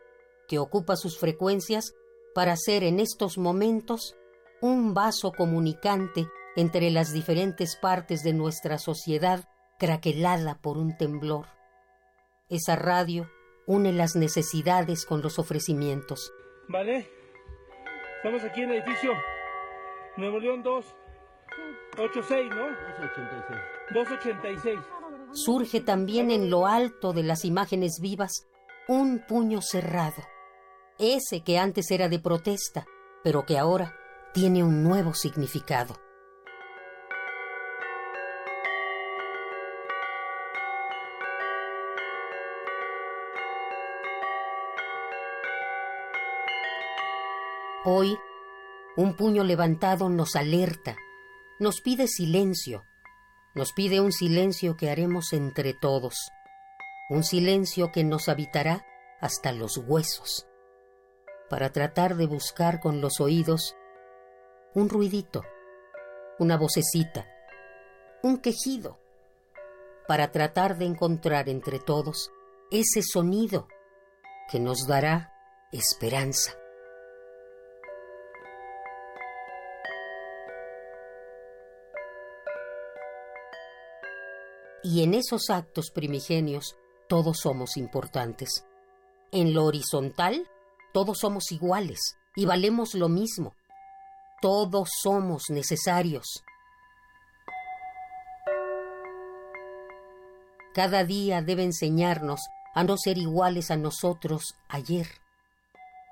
que ocupa sus frecuencias para ser en estos momentos un vaso comunicante entre las diferentes partes de nuestra sociedad craquelada por un temblor. Esa radio une las necesidades con los ofrecimientos. Vale, estamos aquí en el edificio Nuevo León 2, 86, ¿no? 286. 286. Surge también en lo alto de las imágenes vivas un puño cerrado, ese que antes era de protesta, pero que ahora tiene un nuevo significado. Hoy, un puño levantado nos alerta, nos pide silencio, nos pide un silencio que haremos entre todos, un silencio que nos habitará hasta los huesos, para tratar de buscar con los oídos un ruidito, una vocecita, un quejido, para tratar de encontrar entre todos ese sonido que nos dará esperanza. Y en esos actos primigenios todos somos importantes. En lo horizontal, todos somos iguales y valemos lo mismo. Todos somos necesarios. Cada día debe enseñarnos a no ser iguales a nosotros ayer.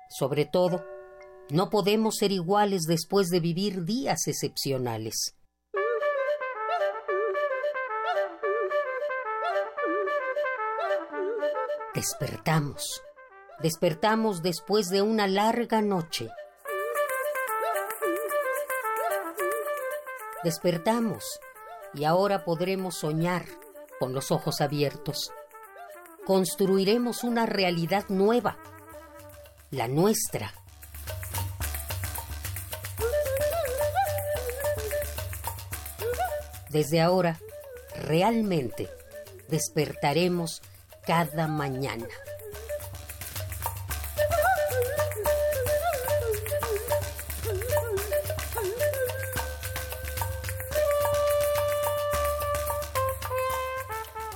Sobre todo, no podemos ser iguales después de vivir días excepcionales. Despertamos. Despertamos después de una larga noche. Despertamos y ahora podremos soñar con los ojos abiertos. Construiremos una realidad nueva, la nuestra. Desde ahora, realmente, despertaremos cada mañana.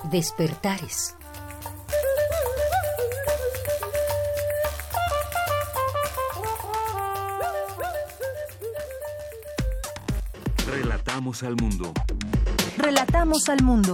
Despertares. Relatamos al mundo. Relatamos al mundo.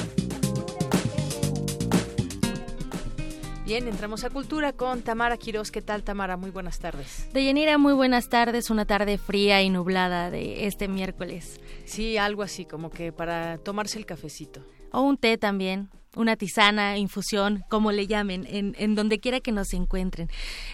Bien, entramos a Cultura con Tamara Quiroz. ¿Qué tal, Tamara? Muy buenas tardes. Deyanira, muy buenas tardes. Una tarde fría y nublada de este miércoles. Sí, algo así, como que para tomarse el cafecito. O un té también una tisana, infusión, como le llamen, en, en donde quiera que nos encuentren,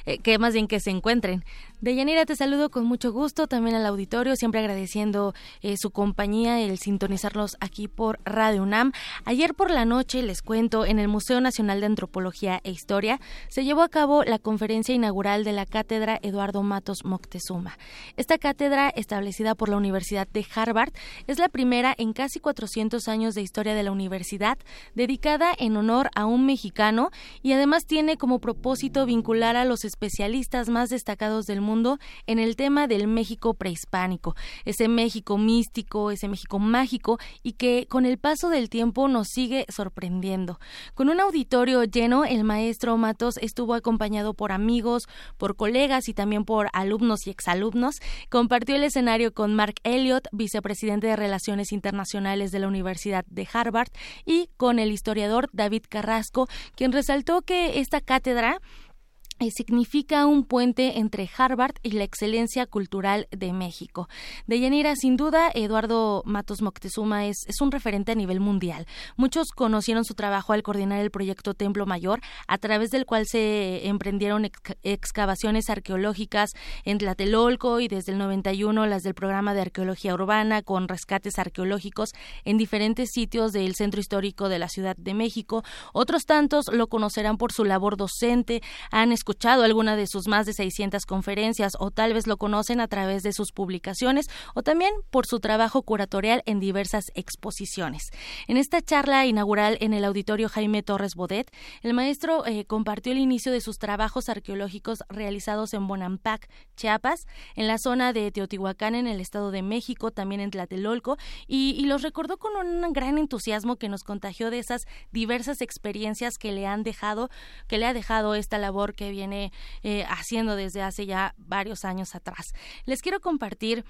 eh, que más bien que se encuentren. Deyanira, te saludo con mucho gusto, también al auditorio, siempre agradeciendo eh, su compañía, el sintonizarlos aquí por Radio UNAM. Ayer por la noche, les cuento, en el Museo Nacional de Antropología e Historia se llevó a cabo la conferencia inaugural de la Cátedra Eduardo Matos Moctezuma. Esta cátedra, establecida por la Universidad de Harvard, es la primera en casi 400 años de historia de la universidad, dedicada en honor a un mexicano y además tiene como propósito vincular a los especialistas más destacados del mundo en el tema del México prehispánico, ese México místico, ese México mágico y que con el paso del tiempo nos sigue sorprendiendo. Con un auditorio lleno, el maestro Matos estuvo acompañado por amigos, por colegas y también por alumnos y exalumnos. Compartió el escenario con Mark Elliott, vicepresidente de Relaciones Internacionales de la Universidad de Harvard, y con el historiador David Carrasco, quien resaltó que esta cátedra significa un puente entre Harvard y la excelencia cultural de México. De Yanira, sin duda, Eduardo Matos Moctezuma es, es, un referente a nivel mundial. Muchos conocieron su trabajo al coordinar el proyecto Templo Mayor, a través del cual se emprendieron excavaciones arqueológicas en Tlatelolco y desde el 91 las del programa de arqueología urbana con rescates arqueológicos en diferentes sitios del centro histórico de la Ciudad de México. Otros tantos lo conocerán por su labor docente, han escuchado alguna de sus más de 600 conferencias o tal vez lo conocen a través de sus publicaciones o también por su trabajo curatorial en diversas exposiciones. En esta charla inaugural en el auditorio Jaime Torres Bodet, el maestro eh, compartió el inicio de sus trabajos arqueológicos realizados en Bonampak, Chiapas, en la zona de Teotihuacán, en el Estado de México, también en Tlatelolco, y, y los recordó con un gran entusiasmo que nos contagió de esas diversas experiencias que le han dejado, que le ha dejado esta labor que viene eh, haciendo desde hace ya varios años atrás. Les quiero compartir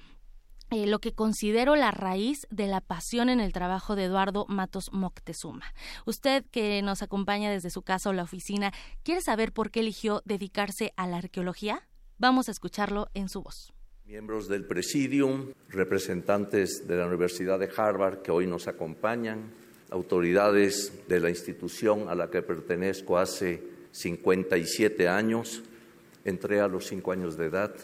eh, lo que considero la raíz de la pasión en el trabajo de Eduardo Matos Moctezuma. Usted que nos acompaña desde su casa o la oficina, ¿quiere saber por qué eligió dedicarse a la arqueología? Vamos a escucharlo en su voz. Miembros del Presidium, representantes de la Universidad de Harvard que hoy nos acompañan, autoridades de la institución a la que pertenezco hace 57 años, entré a los 5 años de edad,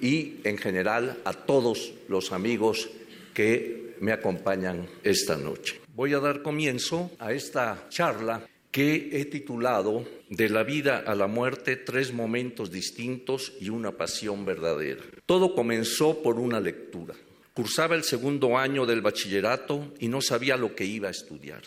y en general a todos los amigos que me acompañan esta noche. Voy a dar comienzo a esta charla que he titulado De la vida a la muerte, tres momentos distintos y una pasión verdadera. Todo comenzó por una lectura. Cursaba el segundo año del bachillerato y no sabía lo que iba a estudiar.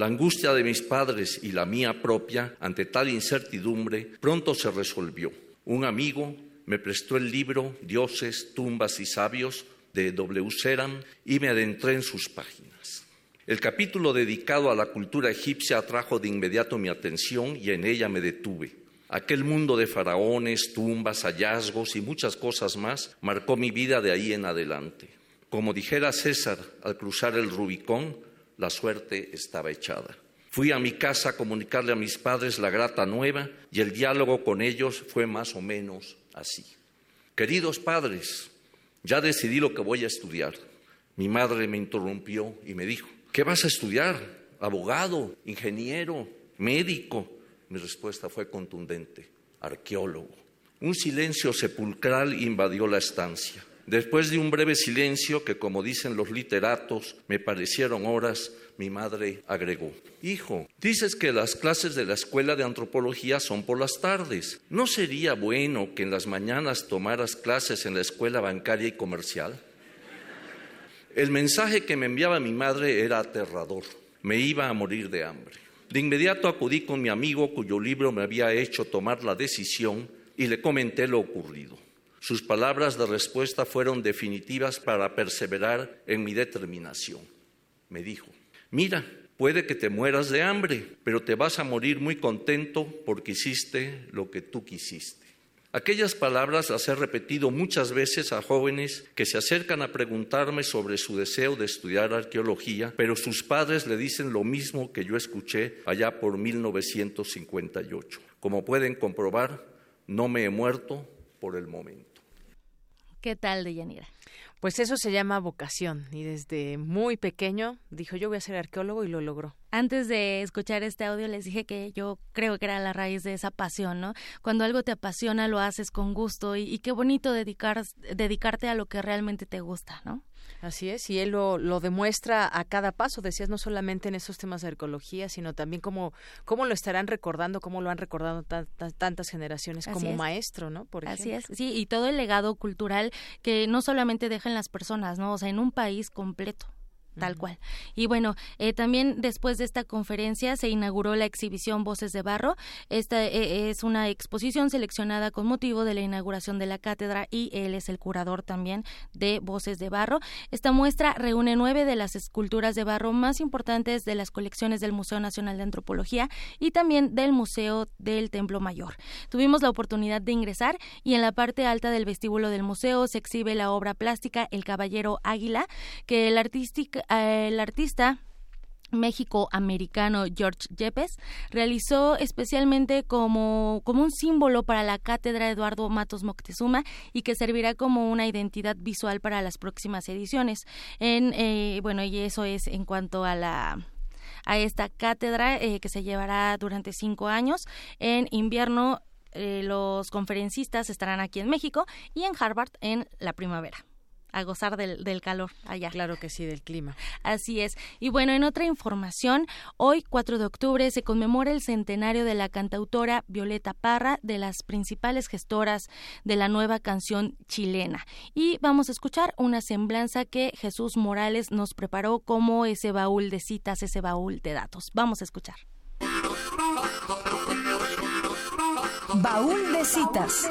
La angustia de mis padres y la mía propia ante tal incertidumbre pronto se resolvió. Un amigo me prestó el libro Dioses, tumbas y sabios de W. Seran y me adentré en sus páginas. El capítulo dedicado a la cultura egipcia atrajo de inmediato mi atención y en ella me detuve. Aquel mundo de faraones, tumbas, hallazgos y muchas cosas más marcó mi vida de ahí en adelante. Como dijera César al cruzar el Rubicón, la suerte estaba echada. Fui a mi casa a comunicarle a mis padres la grata nueva y el diálogo con ellos fue más o menos así. Queridos padres, ya decidí lo que voy a estudiar. Mi madre me interrumpió y me dijo, ¿qué vas a estudiar? ¿Abogado? ¿Ingeniero? ¿Médico? Mi respuesta fue contundente, arqueólogo. Un silencio sepulcral invadió la estancia. Después de un breve silencio que, como dicen los literatos, me parecieron horas, mi madre agregó, Hijo, dices que las clases de la escuela de antropología son por las tardes. ¿No sería bueno que en las mañanas tomaras clases en la escuela bancaria y comercial? El mensaje que me enviaba mi madre era aterrador. Me iba a morir de hambre. De inmediato acudí con mi amigo cuyo libro me había hecho tomar la decisión y le comenté lo ocurrido. Sus palabras de respuesta fueron definitivas para perseverar en mi determinación. Me dijo, mira, puede que te mueras de hambre, pero te vas a morir muy contento porque hiciste lo que tú quisiste. Aquellas palabras las he repetido muchas veces a jóvenes que se acercan a preguntarme sobre su deseo de estudiar arqueología, pero sus padres le dicen lo mismo que yo escuché allá por 1958. Como pueden comprobar, no me he muerto por el momento. ¿Qué tal, Deyanira? Pues eso se llama vocación y desde muy pequeño dijo yo voy a ser arqueólogo y lo logró. Antes de escuchar este audio les dije que yo creo que era la raíz de esa pasión, ¿no? Cuando algo te apasiona lo haces con gusto y, y qué bonito dedicar, dedicarte a lo que realmente te gusta, ¿no? Así es, y él lo, lo, demuestra a cada paso, decías, no solamente en esos temas de arqueología, sino también cómo, cómo lo estarán recordando, cómo lo han recordado tantas generaciones como maestro, ¿no? Por Así es, sí, y todo el legado cultural que no solamente dejan las personas, ¿no? O sea, en un país completo tal cual. Y bueno, eh, también después de esta conferencia se inauguró la exhibición Voces de Barro. Esta eh, es una exposición seleccionada con motivo de la inauguración de la cátedra y él es el curador también de Voces de Barro. Esta muestra reúne nueve de las esculturas de barro más importantes de las colecciones del Museo Nacional de Antropología y también del Museo del Templo Mayor. Tuvimos la oportunidad de ingresar y en la parte alta del vestíbulo del museo se exhibe la obra plástica El Caballero Águila, que el artístico el artista México-americano George Yepes realizó especialmente como, como un símbolo para la cátedra Eduardo Matos Moctezuma y que servirá como una identidad visual para las próximas ediciones. En, eh, bueno, y eso es en cuanto a la a esta cátedra eh, que se llevará durante cinco años. En invierno eh, los conferencistas estarán aquí en México y en Harvard en la primavera a gozar del, del, calor allá. Claro que sí, del clima. Así es. Y bueno, en otra información, hoy 4 de octubre se conmemora el centenario de la cantautora Violeta Parra, de las principales gestoras de la nueva canción chilena. Y vamos a escuchar una semblanza que Jesús Morales nos preparó como ese baúl de citas, ese baúl de datos. Vamos a escuchar. Baúl de citas.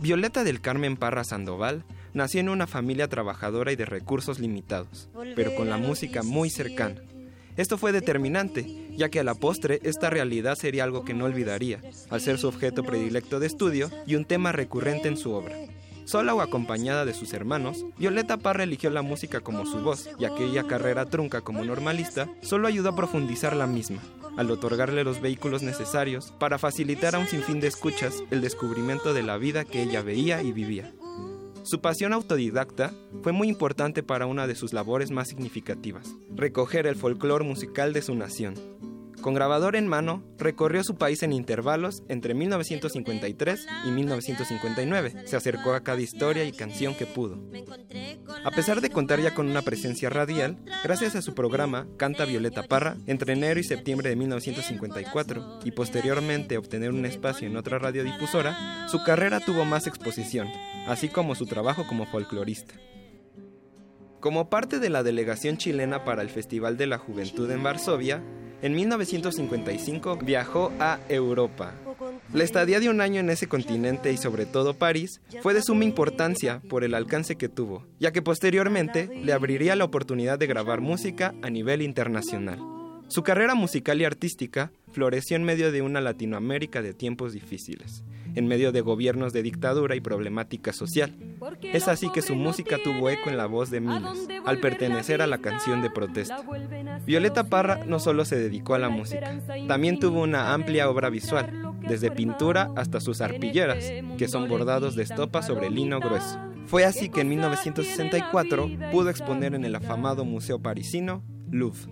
Violeta del Carmen Parra Sandoval nació en una familia trabajadora y de recursos limitados, pero con la música muy cercana. Esto fue determinante, ya que a la postre esta realidad sería algo que no olvidaría, al ser su objeto predilecto de estudio y un tema recurrente en su obra. Sola o acompañada de sus hermanos, Violeta Parra eligió la música como su voz, y aquella carrera trunca como normalista solo ayudó a profundizar la misma, al otorgarle los vehículos necesarios para facilitar a un sinfín de escuchas el descubrimiento de la vida que ella veía y vivía. Su pasión autodidacta fue muy importante para una de sus labores más significativas, recoger el folclore musical de su nación, con grabador en mano, recorrió su país en intervalos entre 1953 y 1959. Se acercó a cada historia y canción que pudo. A pesar de contar ya con una presencia radial, gracias a su programa Canta Violeta Parra, entre enero y septiembre de 1954, y posteriormente obtener un espacio en otra radiodifusora, su carrera tuvo más exposición, así como su trabajo como folclorista. Como parte de la delegación chilena para el Festival de la Juventud en Varsovia, en 1955 viajó a Europa. La estadía de un año en ese continente y sobre todo París fue de suma importancia por el alcance que tuvo, ya que posteriormente le abriría la oportunidad de grabar música a nivel internacional. Su carrera musical y artística floreció en medio de una Latinoamérica de tiempos difíciles, en medio de gobiernos de dictadura y problemática social. Es así que su música tuvo eco en la voz de miles, al pertenecer a la canción de protesta. Violeta Parra no solo se dedicó a la música, también tuvo una amplia obra visual, desde pintura hasta sus arpilleras, que son bordados de estopa sobre lino grueso. Fue así que en 1964 pudo exponer en el afamado Museo Parisino Louvre.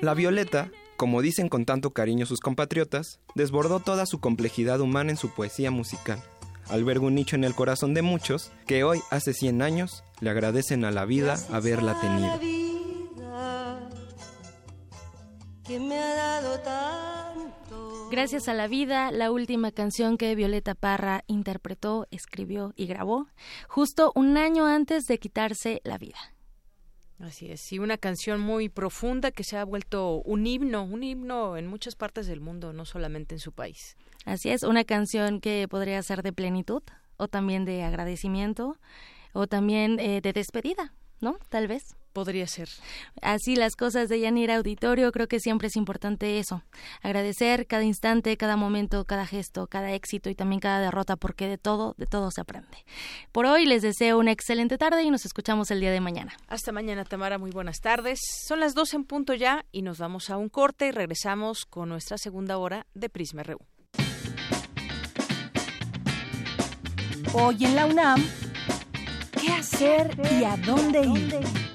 La Violeta, como dicen con tanto cariño sus compatriotas, desbordó toda su complejidad humana en su poesía musical. Alberga un nicho en el corazón de muchos que hoy, hace 100 años, le agradecen a la vida haberla tenido. Gracias a la vida, la última canción que Violeta Parra interpretó, escribió y grabó, justo un año antes de quitarse la vida. Así es, y una canción muy profunda que se ha vuelto un himno, un himno en muchas partes del mundo, no solamente en su país. Así es, una canción que podría ser de plenitud o también de agradecimiento o también eh, de despedida, ¿no? Tal vez. Podría ser. Así las cosas de Yanira Auditorio, creo que siempre es importante eso, agradecer cada instante, cada momento, cada gesto, cada éxito y también cada derrota, porque de todo, de todo se aprende. Por hoy les deseo una excelente tarde y nos escuchamos el día de mañana. Hasta mañana, Tamara, muy buenas tardes. Son las dos en punto ya y nos vamos a un corte y regresamos con nuestra segunda hora de Prisma RU. Hoy en la UNAM, ¿qué hacer y a dónde ir?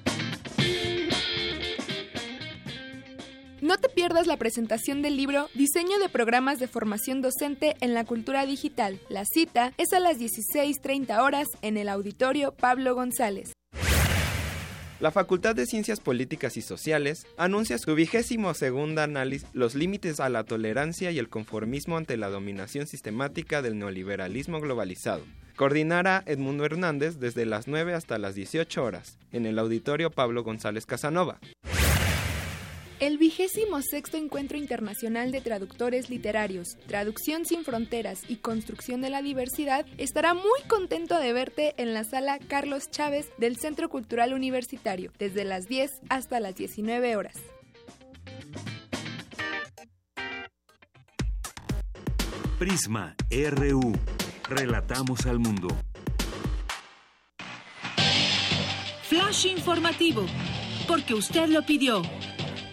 No te pierdas la presentación del libro Diseño de programas de formación docente en la cultura digital. La cita es a las 16.30 horas en el auditorio Pablo González. La Facultad de Ciencias Políticas y Sociales anuncia su vigésimo segundo análisis Los límites a la tolerancia y el conformismo ante la dominación sistemática del neoliberalismo globalizado. Coordinará Edmundo Hernández desde las 9 hasta las 18 horas en el auditorio Pablo González Casanova. El vigésimo sexto Encuentro Internacional de Traductores Literarios, Traducción sin Fronteras y Construcción de la Diversidad estará muy contento de verte en la sala Carlos Chávez del Centro Cultural Universitario, desde las 10 hasta las 19 horas. Prisma RU. Relatamos al mundo. Flash informativo, porque usted lo pidió.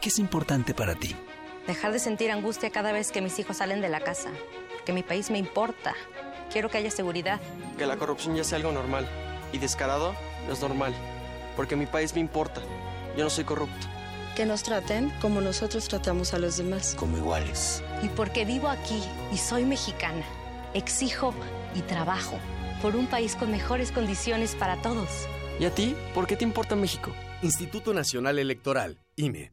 ¿Qué es importante para ti? Dejar de sentir angustia cada vez que mis hijos salen de la casa. Que mi país me importa. Quiero que haya seguridad. Que la corrupción ya sea algo normal. Y descarado no es normal. Porque mi país me importa. Yo no soy corrupto. Que nos traten como nosotros tratamos a los demás. Como iguales. Y porque vivo aquí y soy mexicana, exijo y trabajo por un país con mejores condiciones para todos. ¿Y a ti? ¿Por qué te importa México? Instituto Nacional Electoral, INE.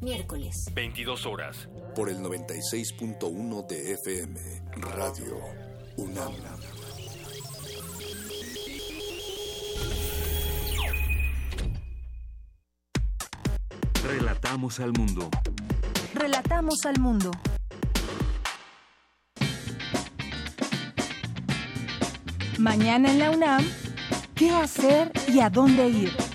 Miércoles. 22 horas. Por el 96.1 de FM. Radio UNAM. Relatamos al mundo. Relatamos al mundo. Mañana en la UNAM, ¿qué hacer y a dónde ir?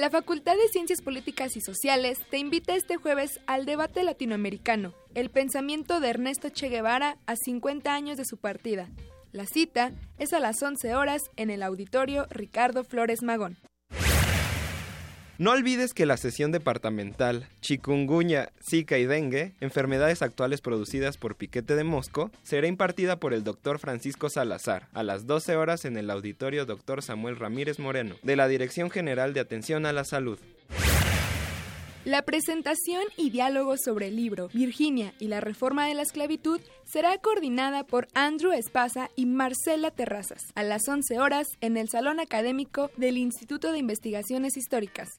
La Facultad de Ciencias Políticas y Sociales te invita este jueves al debate latinoamericano, el pensamiento de Ernesto Che Guevara a 50 años de su partida. La cita es a las 11 horas en el auditorio Ricardo Flores Magón. No olvides que la sesión departamental Chikungunya, Zika y Dengue, enfermedades actuales producidas por piquete de mosco, será impartida por el doctor Francisco Salazar a las 12 horas en el auditorio Dr. Samuel Ramírez Moreno, de la Dirección General de Atención a la Salud. La presentación y diálogo sobre el libro Virginia y la reforma de la esclavitud será coordinada por Andrew Espasa y Marcela Terrazas a las 11 horas en el Salón Académico del Instituto de Investigaciones Históricas.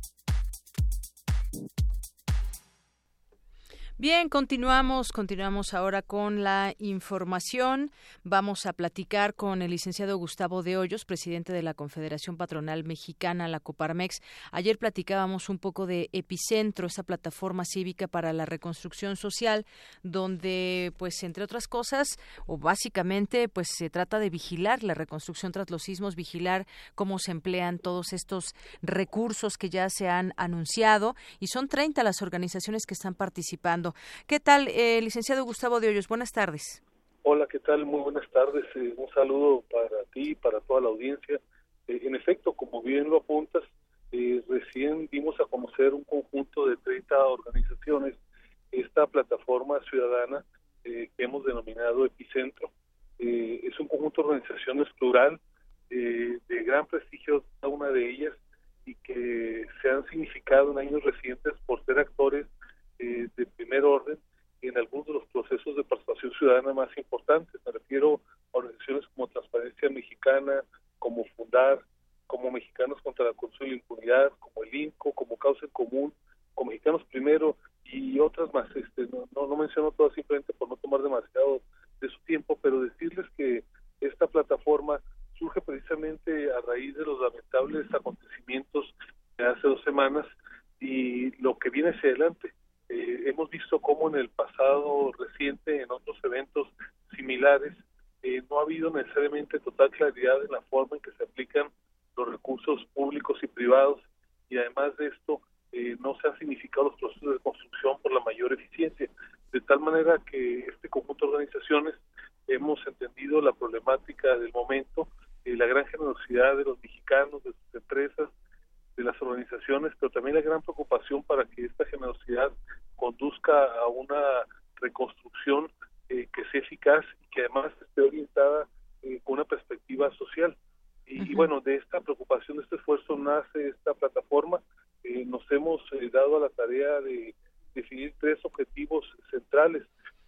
Bien, continuamos, continuamos ahora con la información. Vamos a platicar con el licenciado Gustavo de Hoyos, presidente de la Confederación Patronal Mexicana, la Coparmex. Ayer platicábamos un poco de Epicentro, esa plataforma cívica para la reconstrucción social, donde, pues, entre otras cosas, o básicamente, pues, se trata de vigilar la reconstrucción tras los sismos, vigilar cómo se emplean todos estos recursos que ya se han anunciado, y son 30 las organizaciones que están participando. ¿Qué tal, eh, licenciado Gustavo de Hoyos? Buenas tardes. Hola, ¿qué tal? Muy buenas tardes. Eh, un saludo para ti y para toda la audiencia. Eh, en efecto, como bien lo apuntas, eh, recién dimos a conocer un conjunto de 30 organizaciones, esta plataforma ciudadana que hemos denominado Epicentro. es un conjunto de organizaciones plural de gran prestigio cada una de ellas y que se han significado en años recientes por ser actores de primer orden en algunos de los procesos de participación ciudadana más importantes. Me refiero a organizaciones como Transparencia Mexicana, como Fundar, como Mexicanos contra la Corrupción y la Impunidad, como el INCO, como Causa en Común, como Mexicanos Primero y otras más. Este, no, no, menciono todas simplemente por no tomar demasiado de su tiempo, pero decirles que esta plataforma surge precisamente a raíz de los lamentables acontecimientos de hace dos semanas y lo que viene hacia adelante. Eh, hemos visto cómo en el pasado reciente, en otros eventos similares, eh, no ha habido necesariamente total claridad en la forma en que se aplican los recursos públicos y privados y además de esto eh, no se han significado los procesos de construcción por la mayor eficiencia, de tal manera que este conjunto de organizaciones hemos entendido la problemática del momento, y la gran generosidad de los mexicanos, de sus empresas, de las organizaciones, pero también la gran preocupación para que esta generosidad conduzca a una reconstrucción eh, que sea eficaz y que además esté orientada eh, con una perspectiva social. Y, bueno, de esta preocupación, de este esfuerzo nace esta plataforma. Eh, nos hemos dado a la tarea de definir tres objetivos centrales.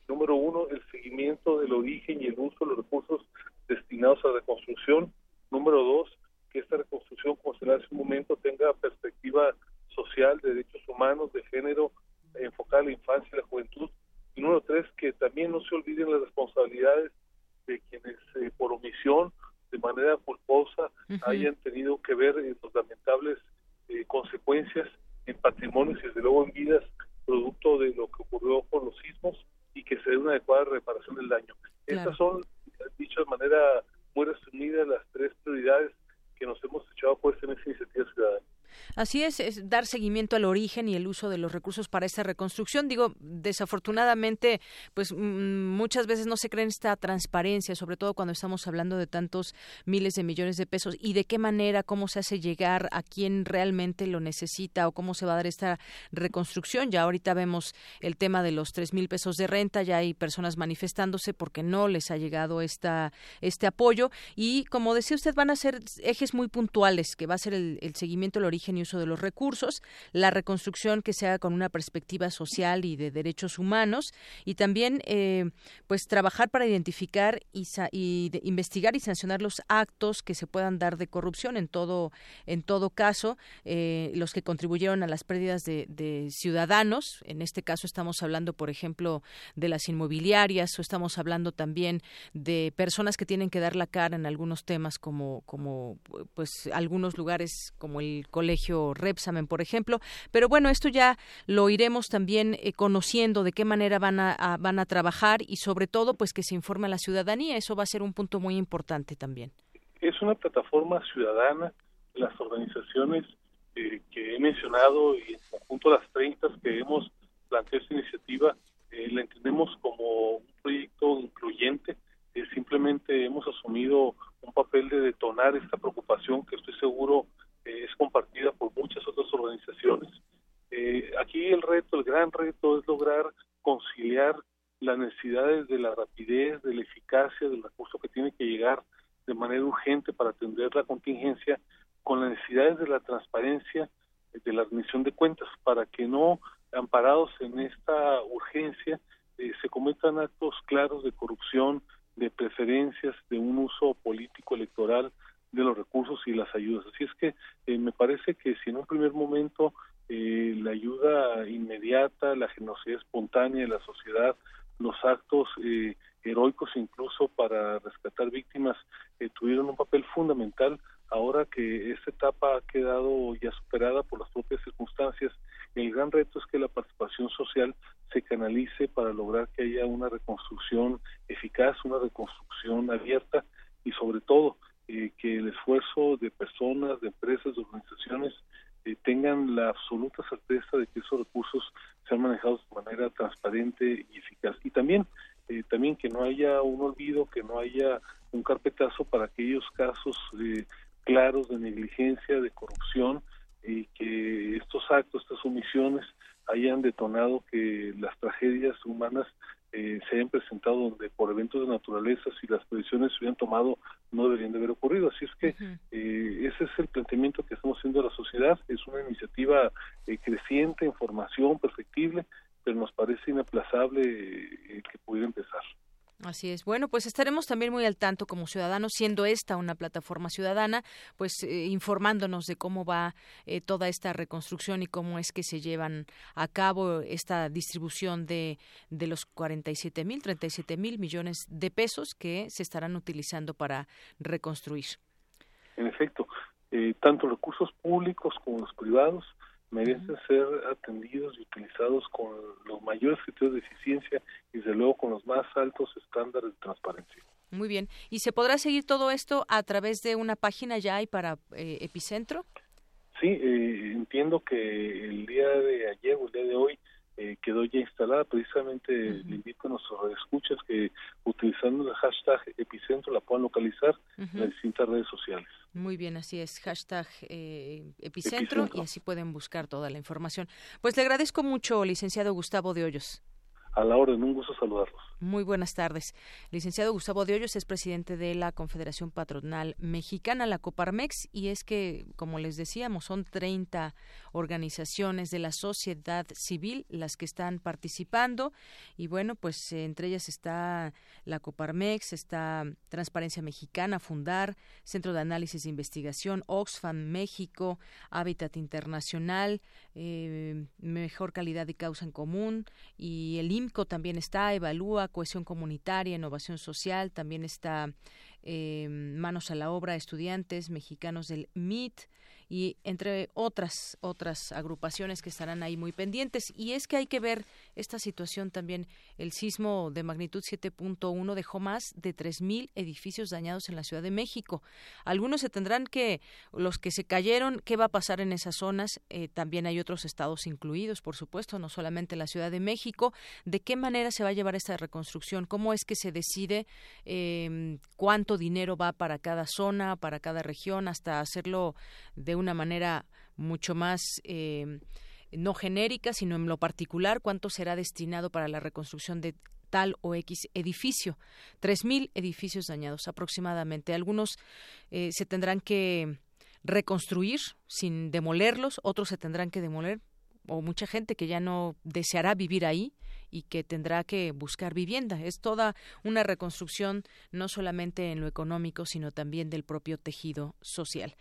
Número uno, el seguimiento del origen y el uso de los recursos destinados a la reconstrucción. Número dos, que esta reconstrucción, como se le hace un momento, tenga perspectiva social, de derechos humanos, de género, enfocada en la infancia y la juventud. Y número tres, que también no se olviden las responsabilidades de quienes eh, por omisión, de manera culposa, hayan tenido que ver en los lamentables eh, consecuencias en patrimonios y desde luego en vidas producto de lo que ocurrió con los sismos y que se dé una adecuada reparación del daño. Estas son, dicho de manera muy resumida, las tres prioridades que nos hemos echado pues en esta iniciativa ciudadana. Así es, es dar seguimiento al origen y el uso de los recursos para esta reconstrucción. Digo, desafortunadamente, pues muchas veces no se cree en esta transparencia, sobre todo cuando estamos hablando de tantos miles de millones de pesos y de qué manera, cómo se hace llegar a quien realmente lo necesita o cómo se va a dar esta reconstrucción. Ya ahorita vemos el tema de los tres mil pesos de renta, ya hay personas manifestándose porque no les ha llegado esta, este apoyo y como decía usted, van a ser ejes muy puntuales, que va a ser el, el seguimiento al origen y uso de los recursos, la reconstrucción que se haga con una perspectiva social y de derechos humanos y también eh, pues trabajar para identificar y, investigar y sancionar los actos que se puedan dar de corrupción en todo en todo caso eh, los que contribuyeron a las pérdidas de, ciudadanos en este caso estamos hablando por ejemplo de las inmobiliarias o estamos hablando también de personas que tienen que dar la cara en algunos temas como como pues algunos lugares como el colegio Repsamen, por ejemplo. Pero bueno, esto ya lo iremos también eh, conociendo de qué manera van a, van a trabajar y sobre todo pues que se informe a la ciudadanía. Eso va a ser un punto muy importante también. Es una plataforma ciudadana. Las organizaciones eh, que he mencionado y en conjunto las 30 que hemos planteado esta iniciativa, eh, la entendemos como un proyecto incluyente. simplemente hemos asumido un papel de detonar esta preocupación que estoy seguro es compartida por muchas otras organizaciones. Eh, aquí el reto, el gran reto es lograr conciliar las necesidades de la rapidez, de la eficacia del recurso que tiene que llegar de manera urgente para atender la contingencia con las necesidades de la transparencia de la admisión de cuentas para que no amparados en esta urgencia eh, se cometan actos claros de corrupción, de preferencias, de un uso político electoral de los recursos y las ayudas. Así es que eh, me parece que si en un primer momento eh, la ayuda inmediata, la generosidad espontánea de la sociedad, los actos eh, heroicos incluso para rescatar víctimas tuvieron un papel fundamental, ahora que esta etapa ha quedado ya superada por las propias circunstancias, el gran reto es que la participación social se canalice para lograr que haya una reconstrucción eficaz, una reconstrucción abierta y sobre todo eh, que el esfuerzo de personas, de empresas, de organizaciones eh, tengan la absoluta certeza de que esos recursos sean manejados de manera transparente y eficaz. Y también, eh, también que no haya un olvido, que no haya un carpetazo para aquellos casos claros de negligencia, de corrupción, y que estos actos, estas omisiones hayan detonado que las tragedias humanas eh, se hayan presentado donde por eventos de naturaleza, si las previsiones se hubieran tomado, no deberían de haber ocurrido. Así es que eh, ese es el planteamiento que estamos haciendo a la sociedad. Es una iniciativa eh, creciente, en formación, perfectible, pero nos parece inaplazable que pudiera empezar. Así es. Bueno, pues estaremos también muy al tanto como ciudadanos, siendo esta una plataforma ciudadana, pues eh, informándonos de cómo va eh, toda esta reconstrucción y cómo es que se llevan a cabo esta distribución de, de los 47 mil, 37 mil millones de pesos que se estarán utilizando para reconstruir. En efecto, eh, tanto recursos públicos como los privados merecen ser atendidos y utilizados con los mayores criterios de eficiencia y desde luego con los más altos estándares de transparencia. Muy bien. ¿Y se podrá seguir todo esto a través de una página ya hay para eh, Epicentro? Sí, eh, entiendo que el día de ayer o el día de hoy eh, quedó ya instalada. Precisamente le invito a nuestros escuchas que utilizando el hashtag epicentro la puedan localizar en las distintas redes sociales. Muy bien, así es, hashtag eh, epicentro, y así pueden buscar toda la información. Pues le agradezco mucho, licenciado Gustavo de Hoyos. A la orden, un gusto saludarlos. Muy buenas tardes. Licenciado Gustavo de Hoyos es presidente de la Confederación Patronal Mexicana, la Coparmex, y es que, como les decíamos, son 30 organizaciones de la sociedad civil las que están participando y bueno, pues entre ellas está la Coparmex, está Transparencia Mexicana, Fundar, Centro de Análisis e Investigación, Oxfam México, Hábitat Internacional, eh, Mejor Calidad de Causa en Común y el IMCO también está, Evalúa, Cohesión Comunitaria, Innovación Social, también está eh, Manos a la Obra, Estudiantes Mexicanos del MIT, y entre otras otras agrupaciones que estarán ahí muy pendientes. Y es que hay que ver esta situación también el sismo de magnitud 7.1 dejó más de 3000 edificios dañados en la Ciudad de México. Algunos se tendrán que los que se cayeron qué va a pasar en esas zonas eh, también hay otros estados incluidos por supuesto no solamente la Ciudad de México. De qué manera se va a llevar esta reconstrucción cómo es que se decide eh, cuánto dinero va para cada zona para cada región hasta hacerlo de manera mucho más eh, no genérica, sino en lo particular, cuánto será destinado para la reconstrucción de tal o X edificio. Tres mil edificios dañados aproximadamente. Algunos eh, se tendrán que reconstruir sin demolerlos, otros se tendrán que demoler o mucha gente que ya no deseará vivir ahí y que tendrá que buscar vivienda. Es toda una reconstrucción no solamente en lo económico, sino también del propio tejido social.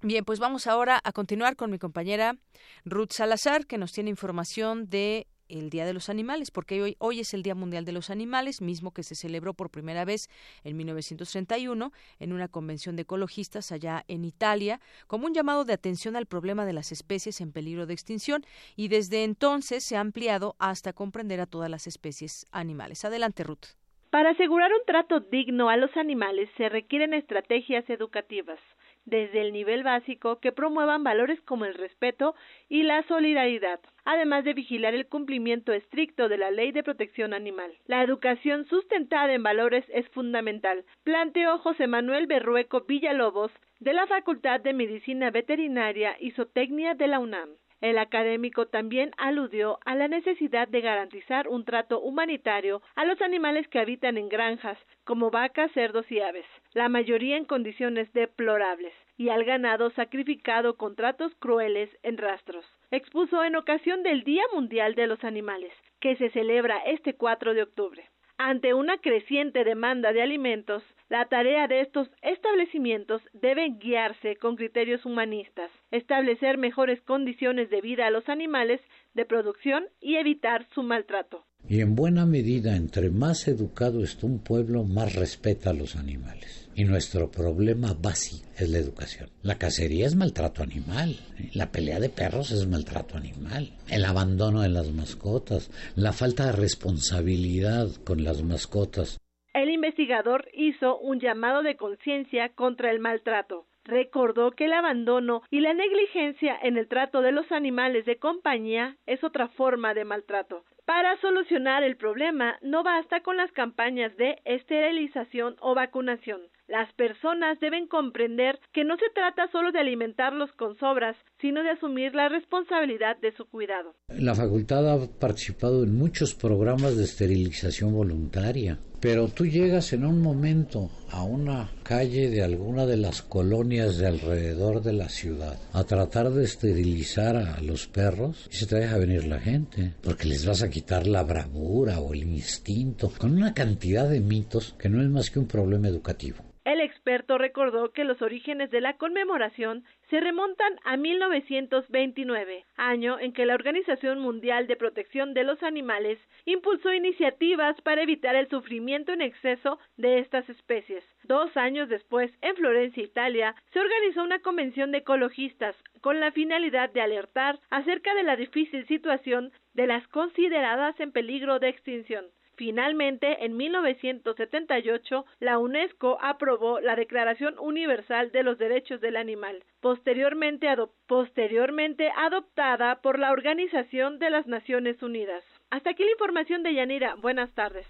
Bien, pues vamos ahora a continuar con mi compañera Ruth Salazar, que nos tiene información de el Día de los Animales, porque hoy, hoy es el Día Mundial de los Animales, mismo que se celebró por primera vez en 1931 en una convención de ecologistas allá en Italia, como un llamado de atención al problema de las especies en peligro de extinción, y desde entonces se ha ampliado hasta comprender a todas las especies animales. Adelante, Ruth. Para asegurar un trato digno a los animales se requieren estrategias educativas desde el nivel básico que promuevan valores como el respeto y la solidaridad, además de vigilar el cumplimiento estricto de la ley de protección animal. La educación sustentada en valores es fundamental, planteó José Manuel Berrueco Villalobos de la Facultad de Medicina Veterinaria y Zootecnia de la UNAM. El académico también aludió a la necesidad de garantizar un trato humanitario a los animales que habitan en granjas, como vacas, cerdos y aves, la mayoría en condiciones deplorables, y al ganado sacrificado con tratos crueles en rastros. Expuso en ocasión del Día Mundial de los Animales, que se celebra este 4 de octubre. Ante una creciente demanda de alimentos, la tarea de estos establecimientos debe guiarse con criterios humanistas, establecer mejores condiciones de vida a los animales de producción y evitar su maltrato. Y en buena medida, entre más educado está un pueblo, más respeta a los animales. Y nuestro problema básico es la educación. La cacería es maltrato animal, la pelea de perros es maltrato animal, el abandono de las mascotas, la falta de responsabilidad con las mascotas. El investigador hizo un llamado de conciencia contra el maltrato. Recordó que el abandono y la negligencia en el trato de los animales de compañía es otra forma de maltrato. Para solucionar el problema no basta con las campañas de esterilización o vacunación. Las personas deben comprender que no se trata solo de alimentarlos con sobras, sino de asumir la responsabilidad de su cuidado. La facultad ha participado en muchos programas de esterilización voluntaria, pero tú llegas en un momento a una calle de alguna de las colonias de alrededor de la ciudad a tratar de esterilizar a los perros y se te deja venir la gente, porque les vas a quitar la bravura o el instinto, con una cantidad de mitos que no es más que un problema educativo. El experto recordó que los orígenes de la conmemoración se remontan a 1929, año en que la Organización Mundial de Protección de los Animales impulsó iniciativas para evitar el sufrimiento en exceso de estas especies. Dos años después, en Florencia, Italia, se organizó una convención de ecologistas con la finalidad de alertar acerca de la difícil situación de las consideradas en peligro de extinción. Finalmente, en 1978, la UNESCO aprobó la Declaración Universal de los Derechos del Animal, posteriormente, posteriormente adoptada por la Organización de las Naciones Unidas. Hasta aquí la información de Yanira. Buenas tardes.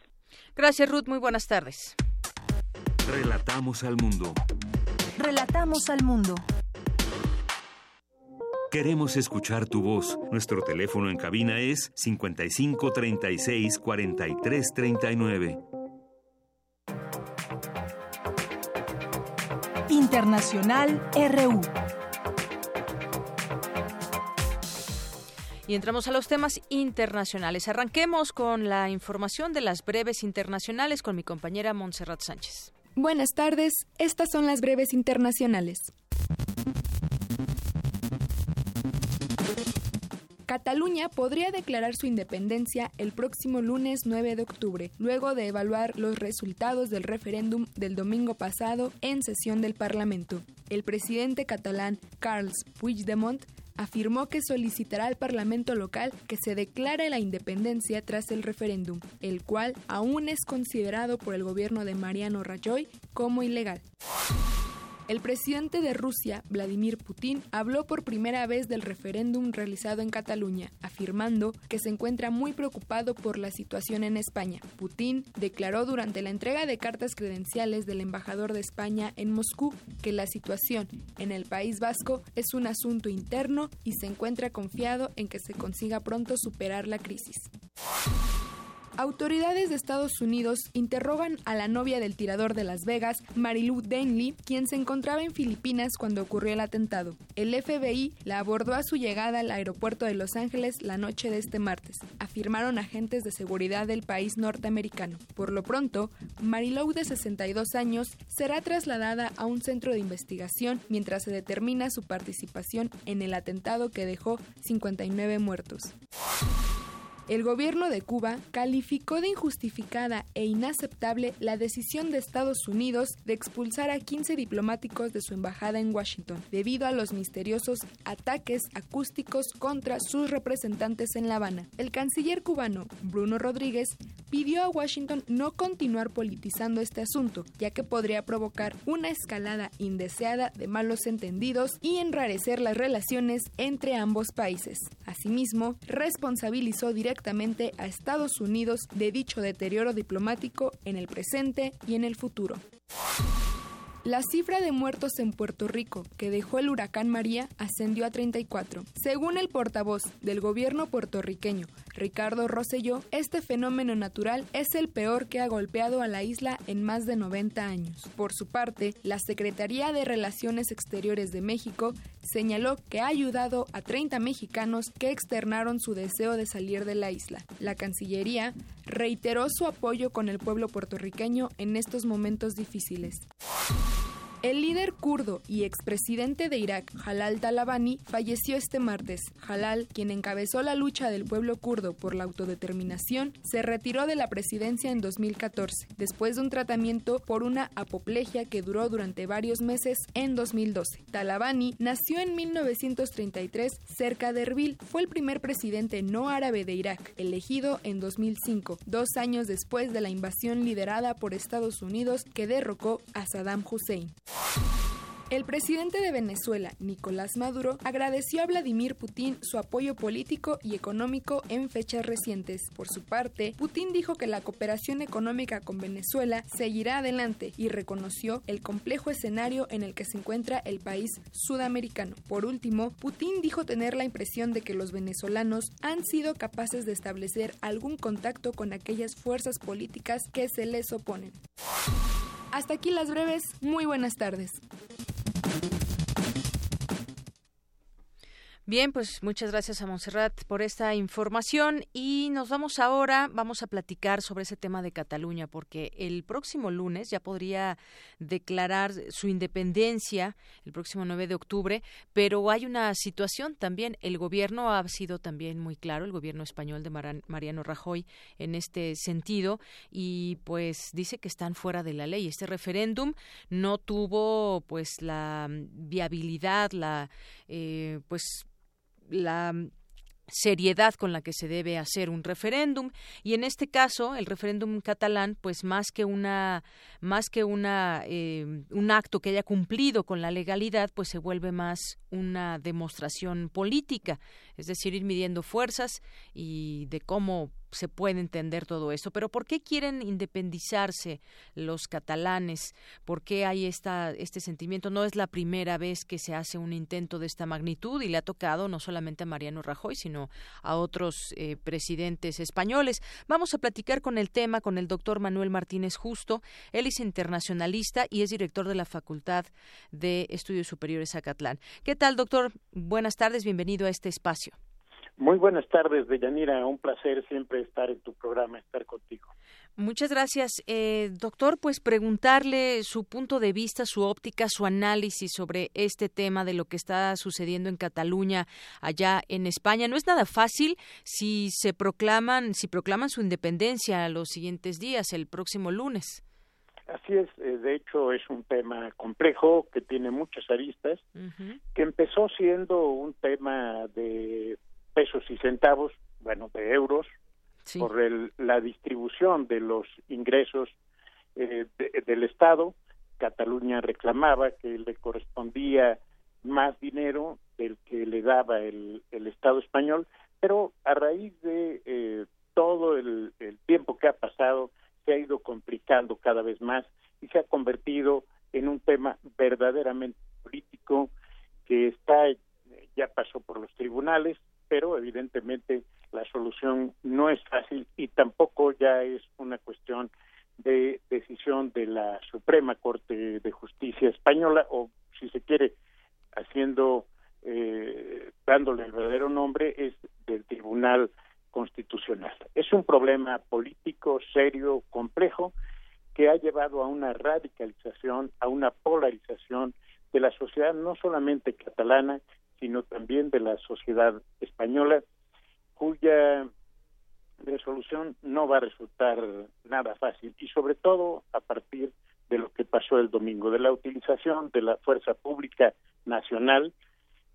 Gracias, Ruth. Muy buenas tardes. Relatamos al mundo. Relatamos al mundo. Queremos escuchar tu voz. Nuestro teléfono en cabina es 55 36 43 39. Internacional RU. Y entramos a los temas internacionales. Arranquemos con la información de las breves internacionales con mi compañera Montserrat Sánchez. Buenas tardes, estas son las breves internacionales. Cataluña podría declarar su independencia el próximo lunes 9 de octubre, luego de evaluar los resultados del referéndum del domingo pasado en sesión del Parlamento. El presidente catalán Carles Puigdemont afirmó que solicitará al Parlamento local que se declare la independencia tras el referéndum, el cual aún es considerado por el gobierno de Mariano Rajoy como ilegal. El presidente de Rusia, Vladimir Putin, habló por primera vez del referéndum realizado en Cataluña, afirmando que se encuentra muy preocupado por la situación en España. Putin declaró durante la entrega de cartas credenciales del embajador de España en Moscú que la situación en el País Vasco es un asunto interno y se encuentra confiado en que se consiga pronto superar la crisis. Autoridades de Estados Unidos interrogan a la novia del tirador de Las Vegas, Marilu Denley, quien se encontraba en Filipinas cuando ocurrió el atentado. El FBI la abordó a su llegada al aeropuerto de Los Ángeles la noche de este martes, afirmaron agentes de seguridad del país norteamericano. Por lo pronto, Marilu, de 62 años, será trasladada a un centro de investigación mientras se determina su participación en el atentado que dejó 59 muertos. El gobierno de Cuba calificó de injustificada e inaceptable la decisión de Estados Unidos de expulsar a 15 diplomáticos de su embajada en Washington debido a los misteriosos ataques acústicos contra sus representantes en La Habana. El canciller cubano, Bruno Rodríguez, pidió a Washington no continuar politizando este asunto, ya que podría provocar una escalada indeseada de malos entendidos y enrarecer las relaciones entre ambos países. Asimismo, responsabilizó directamente a Estados Unidos de dicho deterioro diplomático en el presente y en el futuro. La cifra de muertos en Puerto Rico que dejó el huracán María ascendió a 34. Según el portavoz del gobierno puertorriqueño, Ricardo Rosselló, este fenómeno natural es el peor que ha golpeado a la isla en más de 90 años. Por su parte, la Secretaría de Relaciones Exteriores de México señaló que ha ayudado a 30 mexicanos que externaron su deseo de salir de la isla. La Cancillería reiteró su apoyo con el pueblo puertorriqueño en estos momentos difíciles. El líder kurdo y expresidente de Irak, Jalal Talabani, falleció este martes. Jalal, quien encabezó la lucha del pueblo kurdo por la autodeterminación, se retiró de la presidencia en 2014, después de un tratamiento por una apoplejia que duró durante varios meses en 2012. Talabani nació en 1933 cerca de Erbil. Fue el primer presidente no árabe de Irak, elegido en 2005, dos años después de la invasión liderada por Estados Unidos que derrocó a Saddam Hussein. El presidente de Venezuela, Nicolás Maduro, agradeció a Vladimir Putin su apoyo político y económico en fechas recientes. Por su parte, Putin dijo que la cooperación económica con Venezuela seguirá adelante y reconoció el complejo escenario en el que se encuentra el país sudamericano. Por último, Putin dijo tener la impresión de que los venezolanos han sido capaces de establecer algún contacto con aquellas fuerzas políticas que se les oponen. Hasta aquí las breves, muy buenas tardes. Bien, pues muchas gracias a Montserrat por esta información y nos vamos ahora, vamos a platicar sobre ese tema de Cataluña, porque el próximo lunes ya podría declarar su independencia, el próximo 9 de octubre, pero hay una situación también, el gobierno ha sido también muy claro, el gobierno español de Mariano Rajoy en este sentido, y pues dice que están fuera de la ley. Este referéndum no tuvo pues la viabilidad, la eh, pues la seriedad con la que se debe hacer un referéndum. Y en este caso el referéndum catalán pues más que una más que una eh, un acto que haya cumplido con la legalidad pues se vuelve más una demostración política es decir ir midiendo fuerzas y de cómo se puede entender todo eso. Pero ¿por qué quieren independizarse los catalanes? ¿Por qué hay esta, este sentimiento? No es la primera vez que se hace un intento de esta magnitud y le ha tocado no solamente a Mariano Rajoy, sino a otros eh, presidentes españoles. Vamos a platicar con el tema con el doctor Manuel Martínez Justo. Él es internacionalista y es director de la Facultad de Estudios Superiores Acatlán. ¿Qué tal, doctor? Buenas tardes, bienvenido a este espacio. Muy buenas tardes, Deyanira. Un placer siempre estar en tu programa, estar contigo. Muchas gracias, eh, doctor. Pues preguntarle su punto de vista, su óptica, su análisis sobre este tema de lo que está sucediendo en Cataluña, allá en España. No es nada fácil si se proclaman, si proclaman su independencia los siguientes días, el próximo lunes. Así es, eh, de hecho es un tema complejo que tiene muchas aristas, que empezó siendo un tema de pesos y centavos, bueno, de euros, por el, la distribución de los ingresos eh, del Estado. Cataluña reclamaba que le correspondía más dinero del que le daba el, el Estado español, pero a raíz de eh, todo el, el tiempo que ha pasado, se ha ido complicando cada vez más y se ha convertido en un tema verdaderamente político que está ya pasó por los tribunales, pero evidentemente la solución no es fácil y tampoco ya es una cuestión de decisión de la Suprema Corte de Justicia española o si se quiere haciendo eh, dándole el verdadero nombre es del Tribunal Constitucional. Es un problema político serio, complejo que ha llevado a una radicalización, a una polarización de la sociedad no solamente catalana, sino también de la sociedad española, cuya resolución no va a resultar nada fácil y sobre todo a partir de lo que pasó el domingo, de la utilización de la fuerza pública nacional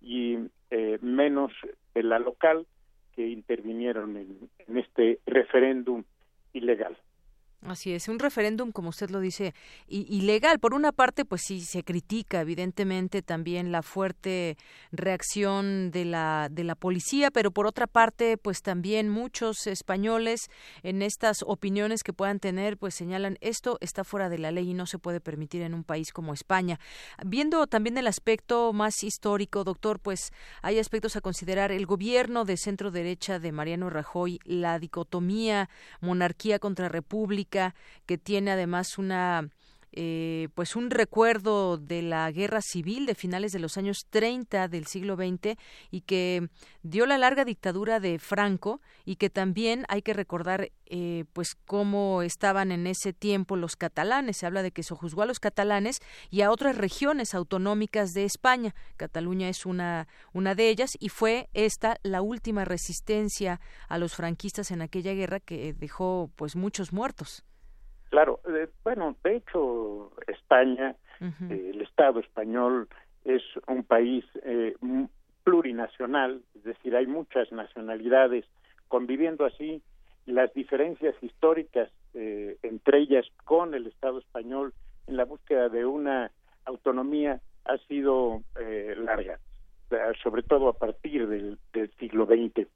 y eh, menos de la local que intervinieron en este referéndum ilegal. Así es, un referéndum, como usted lo dice, ilegal. Por una parte, pues sí, se critica evidentemente también la fuerte reacción de la, de la policía, pero por otra parte, pues también muchos españoles en estas opiniones que puedan tener, pues señalan esto está fuera de la ley y no se puede permitir en un país como España. Viendo también el aspecto más histórico, doctor, pues hay aspectos a considerar. El gobierno de centro derecha de Mariano Rajoy, la dicotomía monarquía contra república, que tiene además una eh, pues un recuerdo de la guerra civil de finales de los años 30 del siglo XX y que dio la larga dictadura de Franco y que también hay que recordar eh, pues cómo estaban en ese tiempo los catalanes. Se habla de que se juzgó a los catalanes y a otras regiones autonómicas de España. Cataluña es una una de ellas y fue esta la última resistencia a los franquistas en aquella guerra que dejó pues muchos muertos Claro, eh, bueno, de hecho, España, eh, el Estado español es un país eh, plurinacional, es decir, hay muchas nacionalidades conviviendo así. Las diferencias históricas entre ellas con el Estado español en la búsqueda de una autonomía ha sido eh, larga, sobre todo a partir del, siglo XX.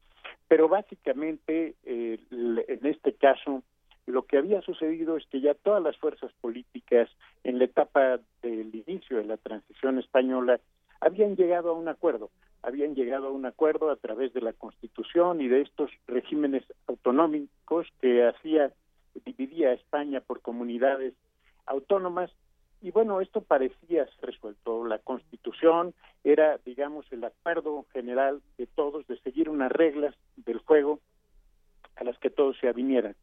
Pero básicamente, eh, en este caso, lo que había sucedido es que ya todas las fuerzas políticas en la etapa del inicio de la transición española habían llegado a un acuerdo, habían llegado a un acuerdo a través de la Constitución y de estos regímenes autonómicos que hacía dividía a España por comunidades autónomas y bueno, esto parecía resuelto. La Constitución era, digamos, el acuerdo general de todos de seguir unas reglas del juego a las que todos se avinieran.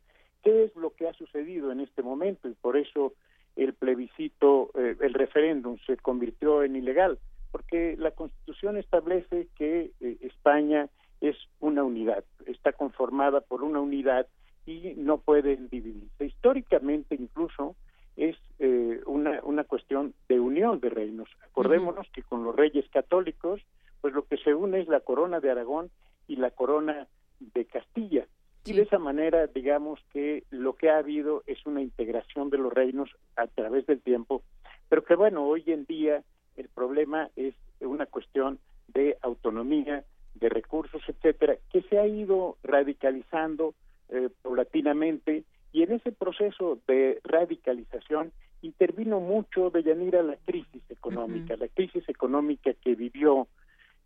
¿Qué es lo que ha sucedido en este momento? Y por eso el plebiscito, eh, el referéndum se convirtió en ilegal, porque la Constitución establece que eh, España es una unidad, está conformada por una unidad y no puede dividirse. Históricamente incluso es eh, una, una cuestión de unión de reinos. Acordémonos que con los reyes católicos, pues lo que se une es la corona de Aragón y la corona de Castilla. Y de esa manera, digamos que lo que ha habido es una integración de los reinos a través del tiempo, pero que bueno, hoy en día el problema es una cuestión de autonomía, de recursos, etcétera, que se ha ido radicalizando eh, paulatinamente y en ese proceso de radicalización intervino mucho de Yanira la crisis económica, la crisis económica que vivió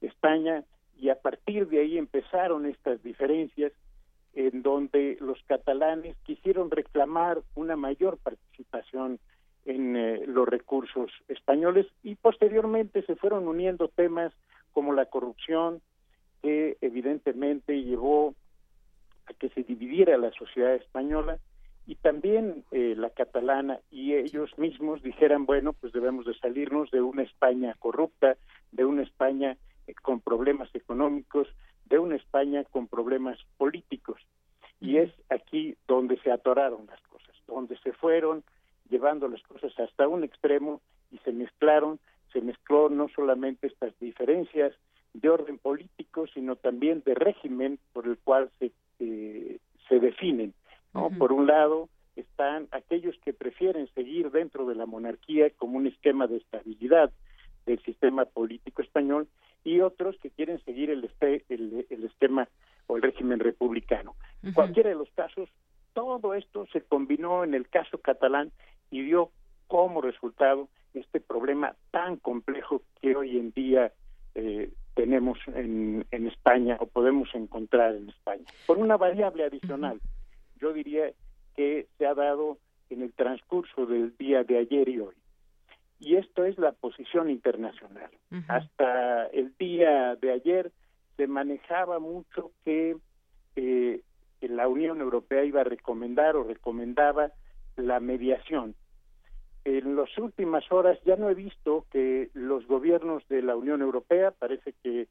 España y a partir de ahí empezaron estas diferencias en donde los catalanes quisieron reclamar una mayor participación en eh, los recursos españoles y posteriormente se fueron uniendo temas como la corrupción que evidentemente llevó a que se dividiera la sociedad española y también eh, la catalana y ellos mismos dijeran bueno pues debemos de salirnos de una España corrupta de una España eh, con problemas económicos de una España con problemas políticos. Y es aquí donde se atoraron las cosas, donde se fueron llevando las cosas hasta un extremo y se mezclaron, se mezcló no solamente estas diferencias de orden político, sino también de régimen por el cual se, eh, se definen. ¿no? Por un lado, están aquellos que prefieren seguir dentro de la monarquía como un esquema de estabilidad del sistema político español y otros que quieren seguir el, el, esquema o el régimen republicano. En cualquiera de los casos, todo esto se combinó en el caso catalán y dio como resultado este problema tan complejo que hoy en día eh, tenemos en, en, España o podemos encontrar en España. Por una variable adicional, yo diría que se ha dado en el transcurso del día de ayer y hoy y esto es la posición internacional. Hasta el día de ayer se manejaba mucho que eh, la Unión Europea iba a recomendar o recomendaba la mediación. En las últimas horas ya no he visto que los gobiernos de la Unión Europea, parece que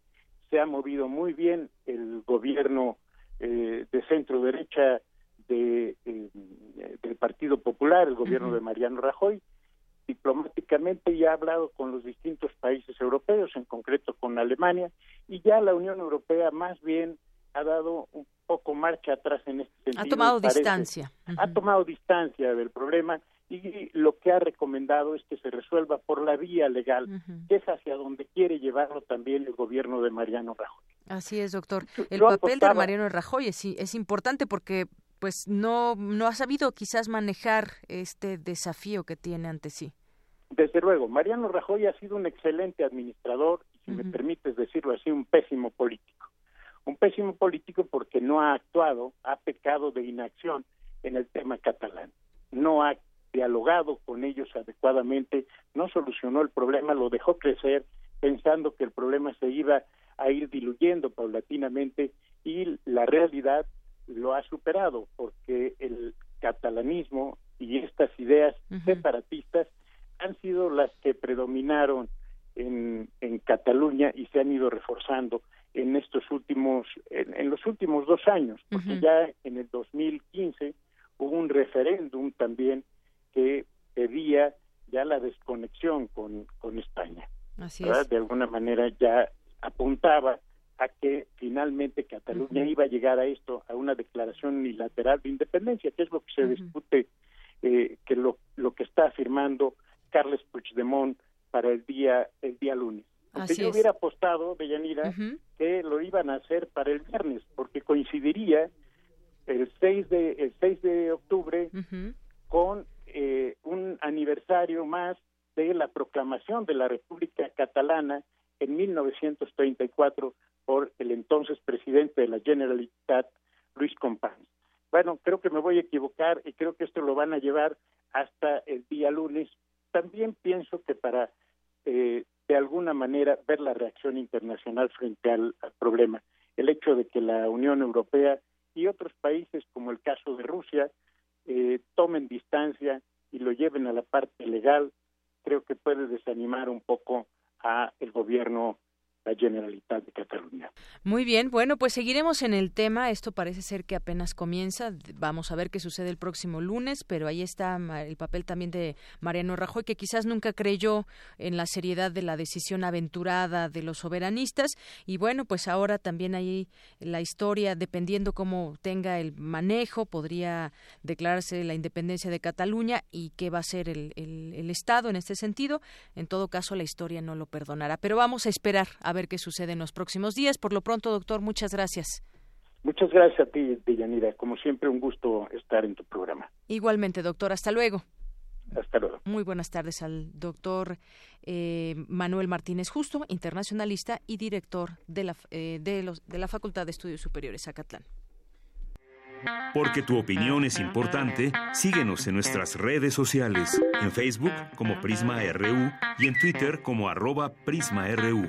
se ha movido muy bien el gobierno eh, de centro derecha de, eh, del Partido Popular, el gobierno de Mariano Rajoy, diplomáticamente y ha hablado con los distintos países europeos, en concreto con Alemania, y ya la Unión Europea más bien ha dado un poco marcha atrás en este sentido. Ha tomado distancia. Ha tomado distancia del problema y lo que ha recomendado es que se resuelva por la vía legal, que es hacia donde quiere llevarlo también el gobierno de Mariano Rajoy. Así es, doctor. El papel de Mariano Rajoy es, es importante porque pues no, no ha sabido quizás manejar este desafío que tiene ante sí. Desde luego, Mariano Rajoy ha sido un excelente administrador, y si me permites decirlo así, un pésimo político. Un pésimo político porque no ha actuado, ha pecado de inacción en el tema catalán. No ha dialogado con ellos adecuadamente, no solucionó el problema, lo dejó crecer pensando que el problema se iba a ir diluyendo paulatinamente y la realidad lo ha superado porque el catalanismo y estas ideas separatistas han sido las que predominaron en, en Cataluña y se han ido reforzando en estos últimos en, los últimos dos años porque ya en el 2015 hubo un referéndum también que pedía ya la desconexión con, con España Así de alguna manera ya apuntaba a que finalmente Cataluña iba a llegar a esto, a una declaración unilateral de independencia, que es lo que se discute, eh, que lo, lo que está afirmando Carles Puigdemont para el día el día lunes. Porque yo hubiera apostado, Deyanira, que lo iban a hacer para el viernes, porque coincidiría el 6 de el 6 de octubre con eh, un aniversario más de la proclamación de la República Catalana en 1934 por el entonces presidente de la Generalitat, Luis Companys. Bueno, creo que me voy a equivocar y creo que esto lo van a llevar hasta el día lunes. También pienso que para eh, de alguna manera ver la reacción internacional frente al, problema, el hecho de que la Unión Europea y otros países, como el caso de Rusia, eh, tomen distancia y lo lleven a la parte legal, creo que puede desanimar un poco a el gobierno la Generalitat de Cataluña. Muy bien, bueno, pues seguiremos en el tema. Esto parece ser que apenas comienza. Vamos a ver qué sucede el próximo lunes, pero ahí está el papel también de Mariano Rajoy, que quizás nunca creyó en la seriedad de la decisión aventurada de los soberanistas. Y bueno, pues ahora también ahí la historia, dependiendo cómo tenga el manejo, podría declararse la independencia de Cataluña y qué va a ser el, el Estado en este sentido. En todo caso, la historia no lo perdonará. Pero vamos a esperar a ver ver qué sucede en los próximos días. Por lo pronto, doctor, muchas gracias. Muchas gracias a ti, Deyanira. Como siempre, un gusto estar en tu programa. Igualmente, doctor. Hasta luego. Hasta luego. Muy buenas tardes al doctor eh, Manuel Martínez Justo, internacionalista y director de la, eh, de, los, de la Facultad de Estudios Superiores Acatlán. Porque tu opinión es importante, síguenos en nuestras redes sociales, en Facebook como Prisma RU y en Twitter como arroba PrismaRU.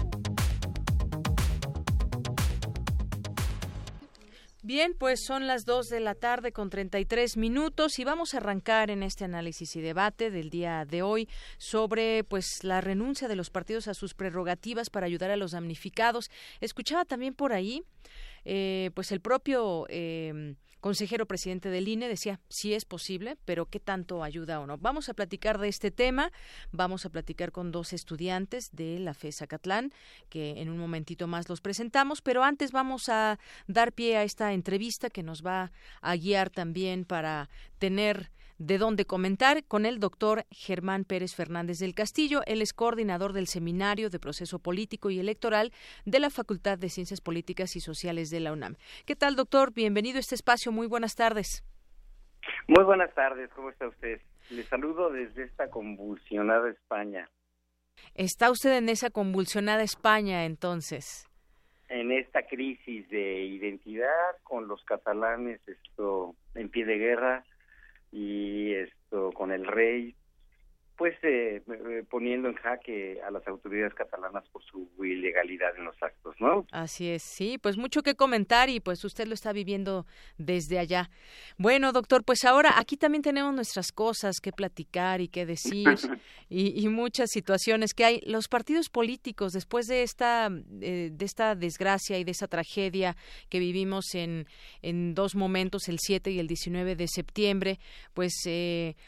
Bien, pues son las 2 de la tarde con 33 minutos y vamos a arrancar en este análisis y debate del día de hoy sobre pues la renuncia de los partidos a sus prerrogativas para ayudar a los damnificados. Escuchaba también por ahí eh, pues el propio eh, consejero presidente del INE decía, sí es posible, pero ¿qué tanto ayuda o no? Vamos a platicar de este tema, vamos a platicar con dos estudiantes de la FESA Catlán, que en un momentito más los presentamos, pero antes vamos a dar pie a esta entrevista que nos va a guiar también para tener de dónde comentar con el doctor Germán Pérez Fernández del Castillo. Él es coordinador del Seminario de Proceso Político y Electoral de la Facultad de Ciencias Políticas y Sociales de la UNAM. ¿Qué tal, doctor? Bienvenido a este espacio. Muy buenas tardes. Muy buenas tardes. ¿Cómo está usted? Le saludo desde esta convulsionada España. ¿Está usted en esa convulsionada España entonces? En esta crisis de identidad con los catalanes esto en pie de guerra y esto con el rey pues eh, eh, poniendo en jaque a las autoridades catalanas por su ilegalidad en los actos, ¿no? Así es, sí, pues mucho que comentar y pues usted lo está viviendo desde allá. Bueno, doctor, pues ahora aquí también tenemos nuestras cosas que platicar y que decir *laughs* y, muchas situaciones que hay. Los partidos políticos, después de esta, eh, de esta desgracia y de esa tragedia que vivimos en, en dos momentos, el 7 y el 19 de septiembre, pues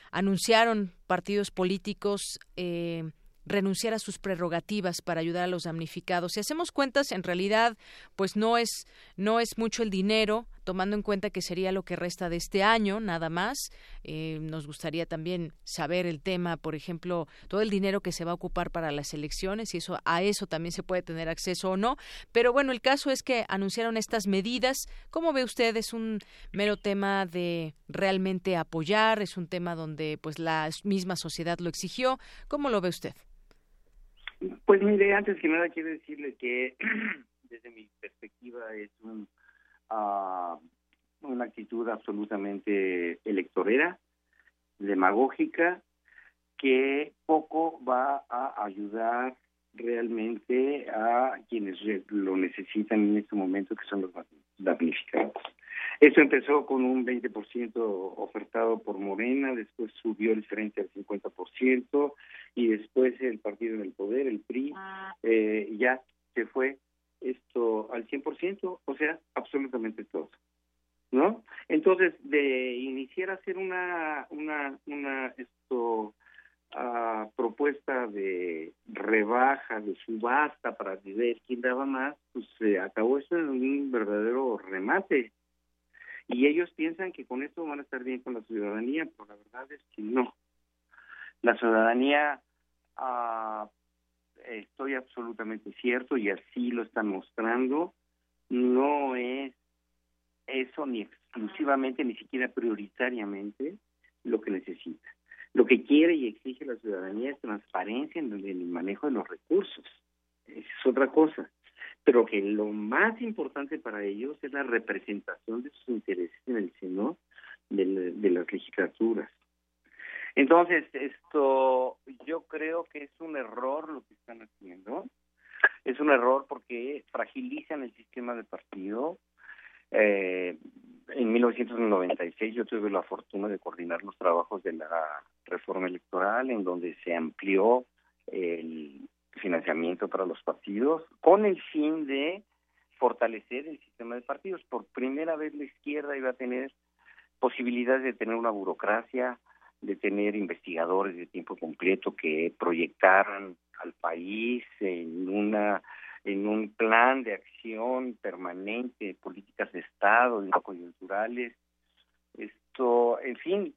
anunciaron partidos políticos eh, renunciar a sus prerrogativas para ayudar a los damnificados. Si hacemos cuentas, en realidad, pues no es no es mucho el dinero, tomando en cuenta que sería lo que resta de este año, nada más. Eh, nos gustaría también saber el tema, por ejemplo, todo el dinero que se va a ocupar para las elecciones y eso a eso también se puede tener acceso o no. Pero bueno, el caso es que anunciaron estas medidas. ¿Cómo ve usted? Es un mero tema de realmente apoyar, es un tema donde pues la misma sociedad lo exigió. ¿Cómo lo ve usted? Pues mire, antes que nada quiero decirle que *clears throat* desde mi perspectiva es un una actitud absolutamente electorera, demagógica, que poco va a ayudar realmente a quienes lo necesitan en este momento, que son los damnificados. Esto empezó con un 20% ofertado por Morena, después subió el frente al 50% y después el partido en el poder, el PRI, eh, ya se fue esto al 100%, o sea, absolutamente todo. ¿no? Entonces, de iniciar a hacer una, una, una, esto, uh, propuesta de rebaja, de subasta para ver quién daba más, pues se acabó eso en un verdadero remate. Y ellos piensan que con esto van a estar bien con la ciudadanía, pero la verdad es que no. La ciudadanía, uh, estoy absolutamente cierto y así lo están mostrando, no es eso ni exclusivamente, ni siquiera prioritariamente lo que necesita. Lo que quiere y exige la ciudadanía es transparencia en el manejo de los recursos. es otra cosa. Pero que lo más importante para ellos es la representación de sus intereses en el seno de las legislaturas. Entonces, esto yo creo que es un error lo que están haciendo. Es un error porque fragilizan el sistema de partido, eh, en 1996 yo tuve la fortuna de coordinar los trabajos de la reforma electoral en donde se amplió el financiamiento para los partidos con el fin de fortalecer el sistema de partidos. Por primera vez la izquierda iba a tener posibilidades de tener una burocracia, de tener investigadores de tiempo completo que proyectaran al país en una en un plan de acción permanente, políticas de Estado, no coyunturales, esto, en fin,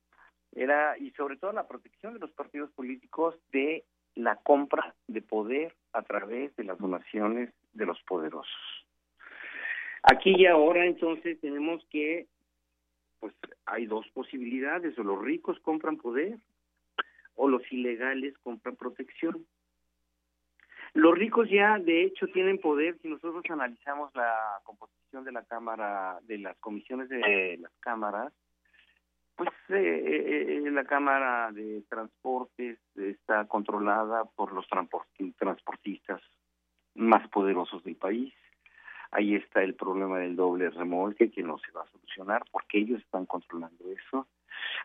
era, y sobre todo la protección de los partidos políticos de la compra de poder a través de las donaciones de los poderosos. Aquí y ahora entonces tenemos que, pues hay dos posibilidades, o los ricos compran poder o los ilegales compran protección. Los ricos ya, de hecho, tienen poder. Si nosotros analizamos la composición de la Cámara, de las comisiones de las cámaras, pues eh, eh, eh, la Cámara de Transportes está controlada por los transportistas más poderosos del país. Ahí está el problema del doble remolque que no se va a solucionar porque ellos están controlando eso.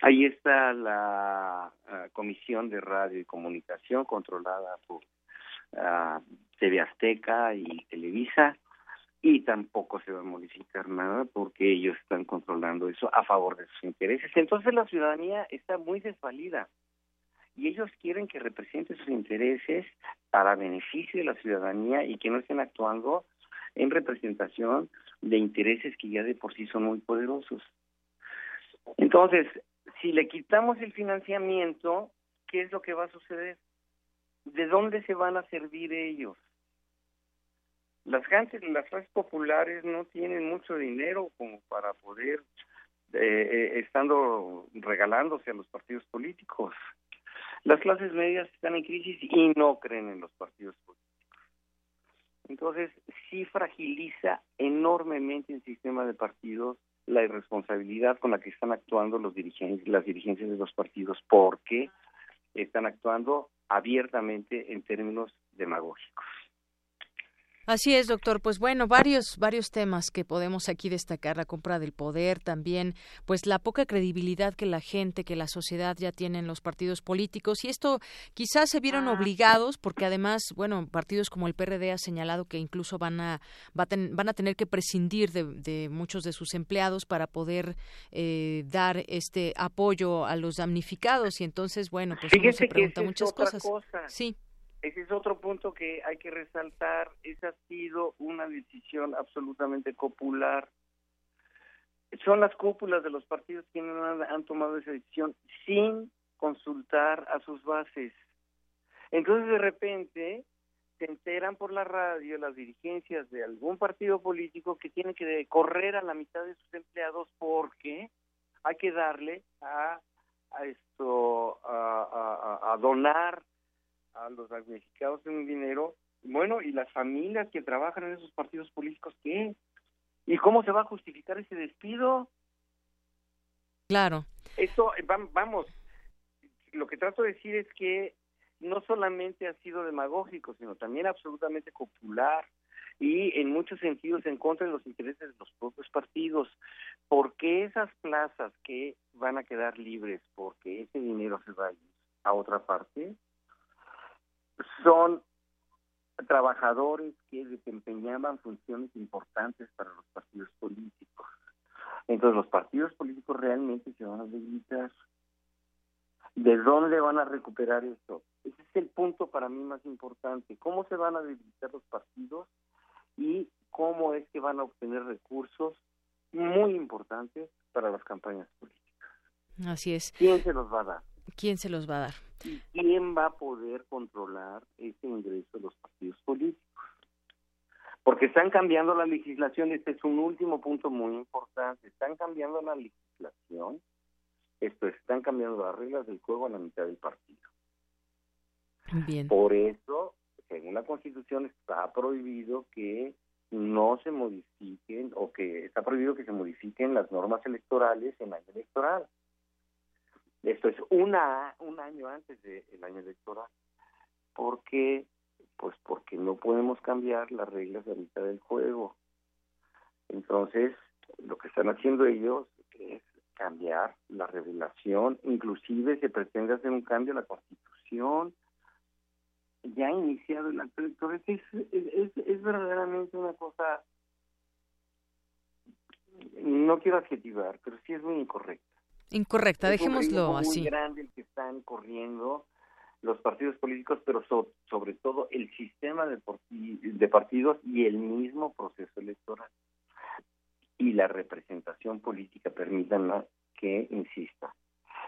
Ahí está la Comisión de Radio y Comunicación controlada por a TV Azteca y Televisa y tampoco se va a modificar nada porque ellos están controlando eso a favor de sus intereses. Entonces la ciudadanía está muy desvalida y ellos quieren que represente sus intereses para beneficio de la ciudadanía y que no estén actuando en representación de intereses que ya de por sí son muy poderosos. Entonces, si le quitamos el financiamiento, ¿qué es lo que va a suceder? ¿de dónde se van a servir ellos? Las gentes, las clases populares no tienen mucho dinero como para poder, eh, eh, estando regalándose a los partidos políticos. Las clases medias están en crisis y no creen en los partidos políticos. Entonces, sí fragiliza enormemente el sistema de partidos la irresponsabilidad con la que están actuando los dirigentes, las dirigencias de los partidos, porque están actuando abiertamente en términos demagógicos. Así es, doctor. Pues bueno, varios varios temas que podemos aquí destacar, la compra del poder, también pues la poca credibilidad que la gente, que la sociedad ya tiene en los partidos políticos y esto quizás se vieron ah. obligados porque además, bueno, partidos como el PRD ha señalado que incluso van a van a tener que prescindir de, muchos de sus empleados para poder eh, dar este apoyo a los damnificados y entonces, bueno, pues uno se pregunta muchas cosas. Sí. Ese es otro punto que hay que resaltar. Esa ha sido una decisión absolutamente popular. Son las cúpulas de los partidos quienes han, tomado esa decisión sin consultar a sus bases. Entonces, de repente, se enteran por la radio las dirigencias de algún partido político que tiene que correr a la mitad de sus empleados porque hay que darle a, a esto a donar a los damnificados en dinero, bueno, y las familias que trabajan en esos partidos políticos, ¿qué? ¿Y cómo se va a justificar ese despido? Claro. Eso, vamos, lo que trato de decir es que no solamente ha sido demagógico, sino también absolutamente popular y en muchos sentidos en contra de los intereses de los propios partidos. porque esas plazas que van a quedar libres porque ese dinero se va a ir a otra parte? Son trabajadores que desempeñaban funciones importantes para los partidos políticos. Entonces los partidos políticos realmente se van a debilitar. ¿De dónde van a recuperar esto? Ese es el punto para mí más importante. ¿Cómo se van a debilitar los partidos y cómo es que van a obtener recursos muy importantes para las campañas políticas? Así es. ¿Quién se los va a dar? ¿Quién se los va a dar? ¿Y quién va a poder controlar ese ingreso de los partidos políticos? Porque están cambiando la legislación, este es un último punto muy importante, están cambiando la legislación, esto están cambiando las reglas del juego a la mitad del partido. Bien. Por eso, según la Constitución, está prohibido que no se modifiquen o que está prohibido que se modifiquen las normas electorales en año electoral. Esto es una un año antes del año electoral. porque Pues porque no podemos cambiar las reglas de mitad del juego. Entonces, lo que están haciendo ellos es cambiar la revelación, inclusive se pretende hacer un cambio a la Constitución. Ya ha iniciado el acto electoral. Es, es, es verdaderamente una cosa, no quiero adjetivar, pero sí es muy incorrecta. Incorrecta, dejémoslo es así. Muy grande el que están corriendo los partidos políticos, pero sobre todo el sistema de, de partidos y el mismo proceso electoral. Y la representación política, permítanme que insista,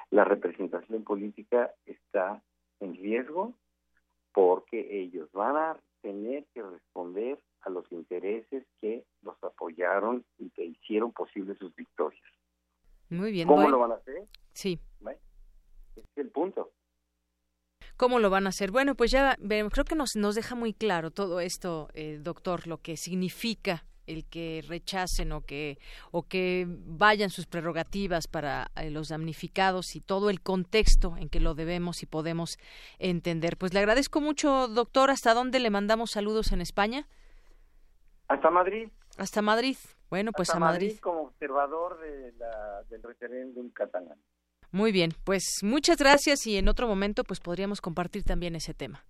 la representación política está en riesgo porque ellos van a tener que responder a los intereses que los apoyaron y que hicieron posible sus victorias. Muy bien. ¿Cómo lo van a hacer? Sí. es el punto. ¿Cómo lo van a hacer? Bueno, pues ya. Creo que nos, nos deja muy claro todo esto, eh, doctor, lo que significa el que rechacen o que o que vayan sus prerrogativas para eh, los damnificados y todo el contexto en que lo debemos y podemos entender. Pues le agradezco mucho, doctor. ¿Hasta dónde le mandamos saludos en España? Hasta Madrid. Hasta Madrid. Bueno, pues Hasta a Madrid. Madrid como observador de la, del referéndum catalán. Muy bien, pues muchas gracias y en otro momento pues podríamos compartir también ese tema.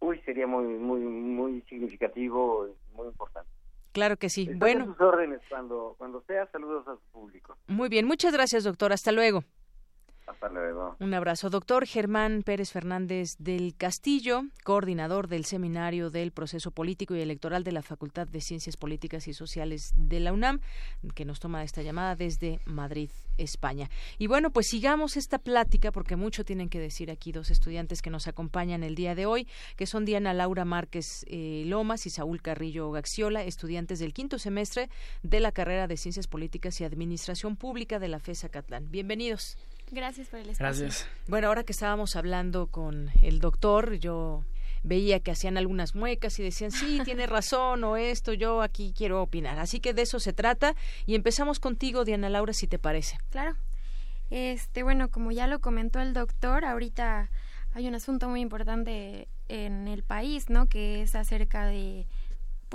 Uy, sería muy muy muy significativo, muy importante. Claro que sí. Estoy bueno. A sus órdenes cuando cuando sea, saludos a su público. Muy bien, muchas gracias, doctor. Hasta luego. Un abrazo. Doctor Germán Pérez Fernández del Castillo, coordinador del Seminario del Proceso Político y Electoral de la Facultad de Ciencias Políticas y Sociales de la UNAM, que nos toma esta llamada desde Madrid, España. Y bueno, pues sigamos esta plática porque mucho tienen que decir aquí dos estudiantes que nos acompañan el día de hoy, que son Diana Laura Márquez eh, Lomas y Saúl Carrillo Gaxiola, estudiantes del quinto semestre de la carrera de Ciencias Políticas y Administración Pública de la FESA Catlán. Bienvenidos. Gracias por el espacio. Gracias. Bueno, ahora que estábamos hablando con el doctor, yo veía que hacían algunas muecas y decían, sí, *laughs* tiene razón o esto, yo aquí quiero opinar. Así que de eso se trata y empezamos contigo, Diana Laura, si te parece. Claro. Este, bueno, como ya lo comentó el doctor, ahorita hay un asunto muy importante en el país, ¿no? Que es acerca de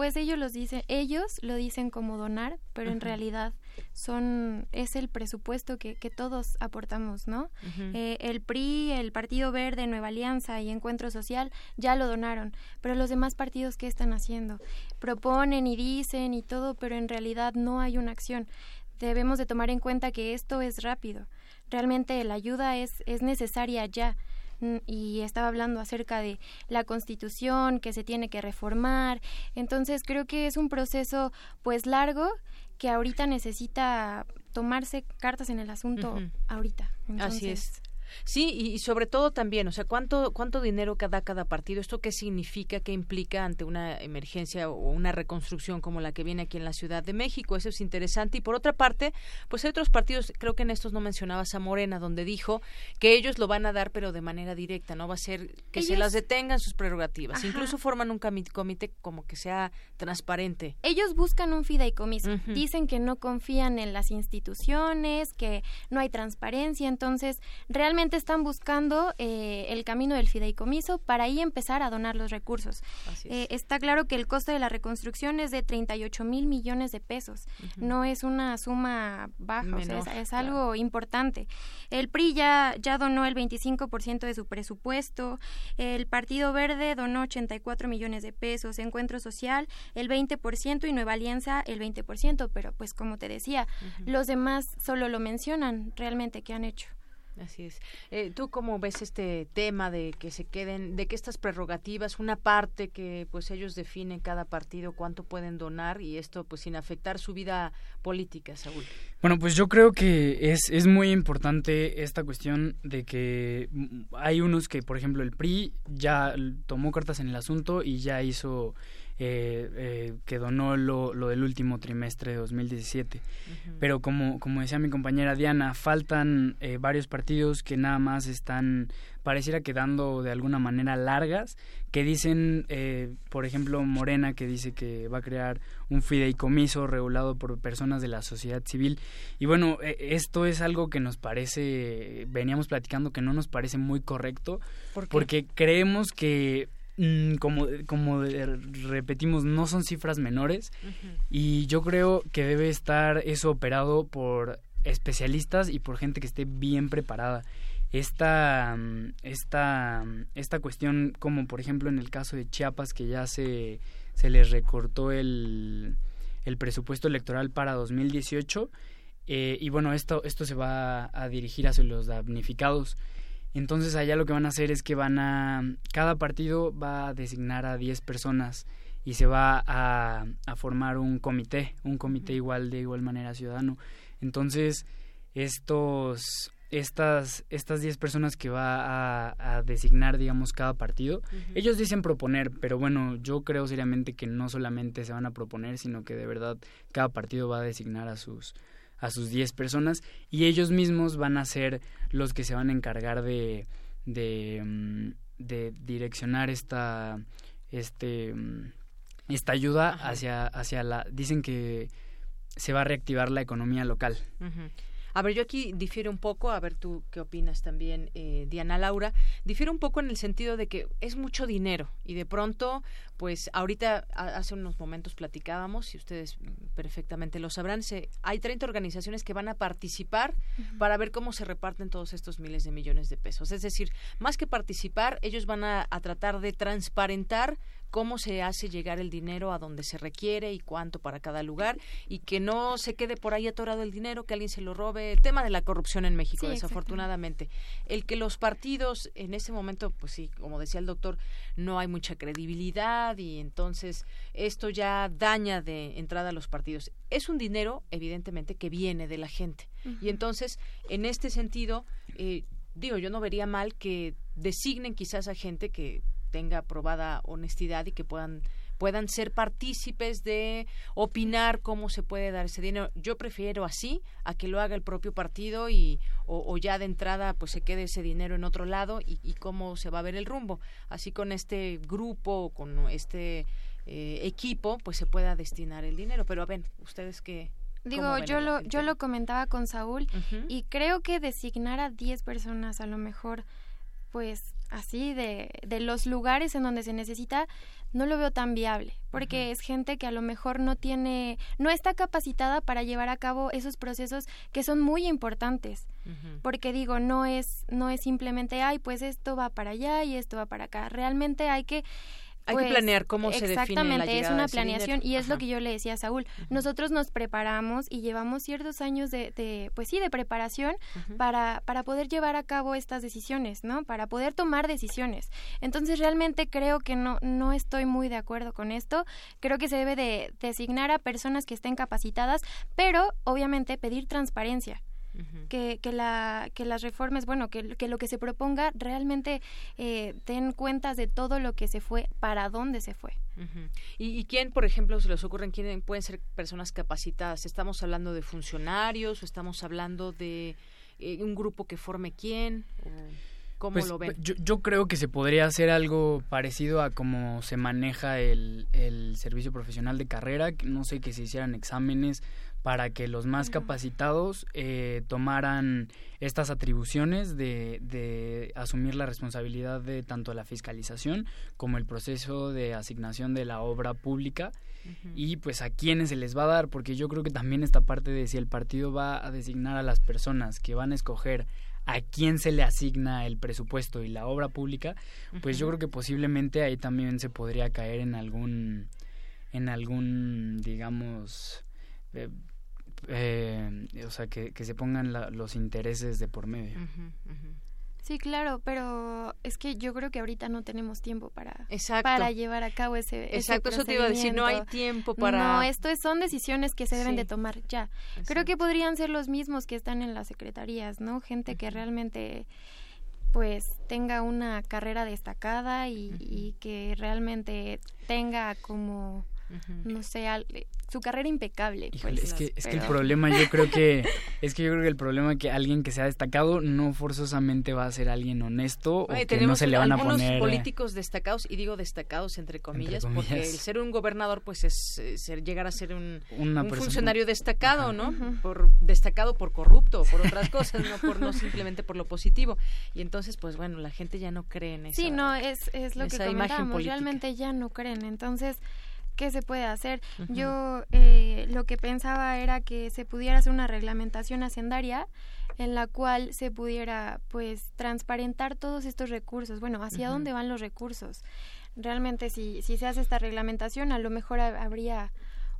pues ellos los dicen, ellos lo dicen como donar, pero en realidad son es el presupuesto que, que todos aportamos, ¿no? eh, el PRI, el Partido Verde, Nueva Alianza y Encuentro Social ya lo donaron, pero los demás partidos qué están haciendo? Proponen y dicen y todo, pero en realidad no hay una acción. Debemos de tomar en cuenta que esto es rápido. Realmente la ayuda es es necesaria ya y estaba hablando acerca de la constitución que se tiene que reformar. Entonces creo que es un proceso pues largo que ahorita necesita tomarse cartas en el asunto ahorita. Así es. Sí, y, sobre todo también, o sea, ¿cuánto, cuánto dinero da cada partido? ¿Esto qué significa, qué implica ante una emergencia o una reconstrucción como la que viene aquí en la Ciudad de México? Eso es interesante. Y por otra parte, pues hay otros partidos, creo que en estos no mencionabas a Morena, donde dijo que ellos lo van a dar, pero de manera directa, no va a ser que se las detengan sus prerrogativas. Incluso forman un comité como que sea transparente. Ellos buscan un fideicomiso. Dicen que no confían en las instituciones, que no hay transparencia. Entonces, realmente están buscando eh, el camino del fideicomiso para ahí empezar a donar los recursos. Eh, está claro que el costo de la reconstrucción es de 38 mil millones de pesos. No es una suma baja, es, algo importante. El PRI ya, ya donó el 25% de su presupuesto, el Partido Verde donó 84 millones de pesos, Encuentro Social el 20% y Nueva Alianza el 20%, pero pues como te decía, los demás solo lo mencionan realmente que han hecho. Así es. Eh, ¿Tú cómo ves este tema de que se queden, de que estas prerrogativas, una parte que pues ellos definen cada partido cuánto pueden donar y esto pues sin afectar su vida política, Saúl? Bueno, pues yo creo que es, es muy importante esta cuestión de que hay unos que, por ejemplo, el PRI ya tomó cartas en el asunto y ya hizo eh, eh, que donó lo, lo, del último trimestre de 2017. Pero como, como decía mi compañera Diana, faltan eh, varios partidos que nada más están, pareciera quedando de alguna manera largas, que dicen, eh, por ejemplo, Morena, que dice que va a crear un fideicomiso regulado por personas de la sociedad civil. Y bueno, e, esto es algo que nos parece, veníamos platicando que no nos parece muy correcto, porque creemos que como, como repetimos, no son cifras menores y yo creo que debe estar eso operado por especialistas y por gente que esté bien preparada. Esta, mm, esta, mm, esta cuestión, como por ejemplo en el caso de Chiapas, que ya se, se les recortó el, el presupuesto electoral para 2018, eh, y bueno, esto, esto se va a dirigir hacia los damnificados. Entonces allá lo que van a hacer es que van a, cada partido va a designar a 10 personas y se va a, a formar un comité, un comité igual de igual manera ciudadano. Entonces estos estas estas 10 personas que va a, a, designar digamos cada partido ellos dicen proponer pero bueno yo creo seriamente que no solamente se van a proponer sino que de verdad cada partido va a designar a sus a sus 10 personas y ellos mismos van a ser los que se van a encargar de, de, mm, de direccionar esta, este, mm, esta ayuda hacia, hacia la... Dicen que se va a reactivar la economía local. A ver, yo aquí difiero un poco, a ver tú qué opinas también, eh, Diana Laura. Difiero un poco en el sentido de que es mucho dinero y de pronto, pues ahorita hace unos momentos platicábamos, y ustedes perfectamente lo sabrán, se, hay 30 organizaciones que van a participar para ver cómo se reparten todos estos miles de millones de pesos. Es decir, más que participar, ellos van a tratar de transparentar cómo se hace llegar el dinero a donde se requiere y cuánto para cada lugar y que no se quede por ahí atorado el dinero, que alguien se lo robe. El tema de la corrupción en México, desafortunadamente. El que los partidos en ese momento, pues sí, como decía el doctor, no hay mucha credibilidad y entonces esto ya daña de entrada a los partidos. Es un dinero, evidentemente, que viene de la gente. Y entonces, en este sentido, eh, digo, yo no vería mal que designen quizás a gente que tenga probada honestidad y que puedan puedan ser partícipes de opinar cómo se puede dar ese dinero. Yo prefiero así a que lo haga el propio partido y o, ya de entrada pues se quede ese dinero en otro lado y, cómo se va a ver el rumbo. Así con este grupo, con este eh, equipo, pues se pueda destinar el dinero. Pero a ver, ustedes qué, Digo, yo lo, yo lo comentaba con Saúl y creo que designar a 10 personas a lo mejor pues así de, de los lugares en donde se necesita, no lo veo tan viable, porque es gente que a lo mejor no tiene, no está capacitada para llevar a cabo esos procesos que son muy importantes. Porque digo, no es, no es simplemente, ay, pues esto va para allá y esto va para acá. Realmente hay que hay que pues, planear cómo se define la es una planeación y es lo que yo le decía a Saúl. Nosotros nos preparamos y llevamos ciertos años de, de pues sí, de preparación para, para poder llevar a cabo estas decisiones, ¿no? Para poder tomar decisiones. Entonces realmente creo que no, no estoy muy de acuerdo con esto. Creo que se debe de designar a personas que estén capacitadas, pero obviamente pedir transparencia que, que, la, que las reformas, bueno, que, que lo que se proponga realmente eh, den cuentas de todo lo que se fue, para dónde se fue. ¿Y, quién, por ejemplo, se les ocurren, quién pueden ser personas capacitadas? ¿Estamos hablando de funcionarios o estamos hablando de eh, un grupo que forme quién? ¿Cómo Pues, lo ven? Yo, yo creo que se podría hacer algo parecido a cómo se maneja el, el servicio profesional de carrera. que No sé, que se hicieran exámenes para que los más capacitados eh, tomaran estas atribuciones de, de asumir la responsabilidad de tanto la fiscalización como el proceso de asignación de la obra pública y pues a quiénes se les va a dar, porque yo creo que también esta parte de si el partido va a designar a las personas que van a escoger a quién se le asigna el presupuesto y la obra pública, pues yo creo que posiblemente ahí también se podría caer en algún, en algún, digamos, eh, o sea, que, que se pongan la- los intereses de por medio. Sí, claro, pero es que yo creo que ahorita no tenemos tiempo para, Exacto. para llevar a cabo ese, ese Exacto, eso te iba a decir, no hay tiempo para... No, esto es- son decisiones que se deben Sí. de tomar ya. Creo que podrían ser los mismos que están en las secretarías, ¿no? Gente que realmente pues tenga una carrera destacada y, y que realmente tenga como no sé al- su carrera impecable Híjole, pues, es que, es que el problema yo creo que *laughs* es que yo creo que el problema es que alguien que sea destacado no forzosamente va a ser alguien honesto Oye, o que no tenemos se le van a algunos poner eh, políticos destacados, y digo destacados entre comillas, porque comillas. el ser un gobernador pues es eh, ser, llegar a ser un, Una un persona- funcionario destacado, Ajá. ¿no? Por destacado por corrupto, por otras cosas, no por no *laughs* simplemente por lo positivo. Y entonces pues bueno, la gente ya no cree en eso. Sí, no, es, es lo que política. Realmente ya no creen. Entonces, ¿qué se puede hacer? Yo eh, lo que pensaba era que se pudiera hacer una reglamentación hacendaria en la cual se pudiera, pues, transparentar todos estos recursos. Bueno, ¿hacia dónde van los recursos? Realmente, si, si se hace esta reglamentación, a lo mejor ha- habría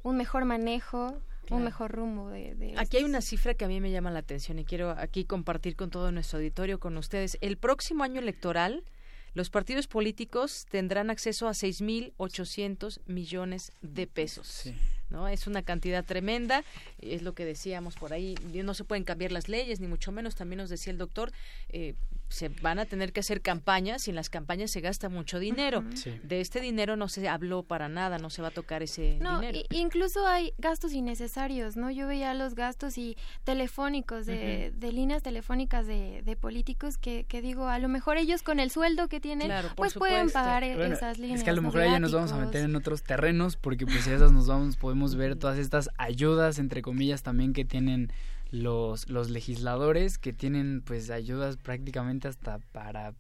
un mejor manejo, un mejor rumbo de... de Aquí hay una cifra que a mí me llama la atención y quiero aquí compartir con todo nuestro auditorio, con ustedes. El próximo año electoral, los partidos políticos tendrán acceso a 6.800 millones de pesos. ¿no? Es una cantidad tremenda, es lo que decíamos por ahí, no se pueden cambiar las leyes, ni mucho menos, también nos decía el doctor, eh, se van a tener que hacer campañas y en las campañas se gasta mucho dinero. Sí. De este dinero no se habló para nada, no se va a tocar ese No, dinero. incluso hay gastos innecesarios, ¿no? Yo veía los gastos y telefónicos, de, de líneas telefónicas de, de políticos que, que digo, a lo mejor ellos con el sueldo que tienen, Claro, pues pueden pagar e- Bueno, esas líneas. Es que a lo mejor ya nos vamos a meter en otros terrenos porque pues esas nos vamos podemos ver todas estas ayudas entre comillas también que tienen los los legisladores que tienen pues ayudas prácticamente hasta para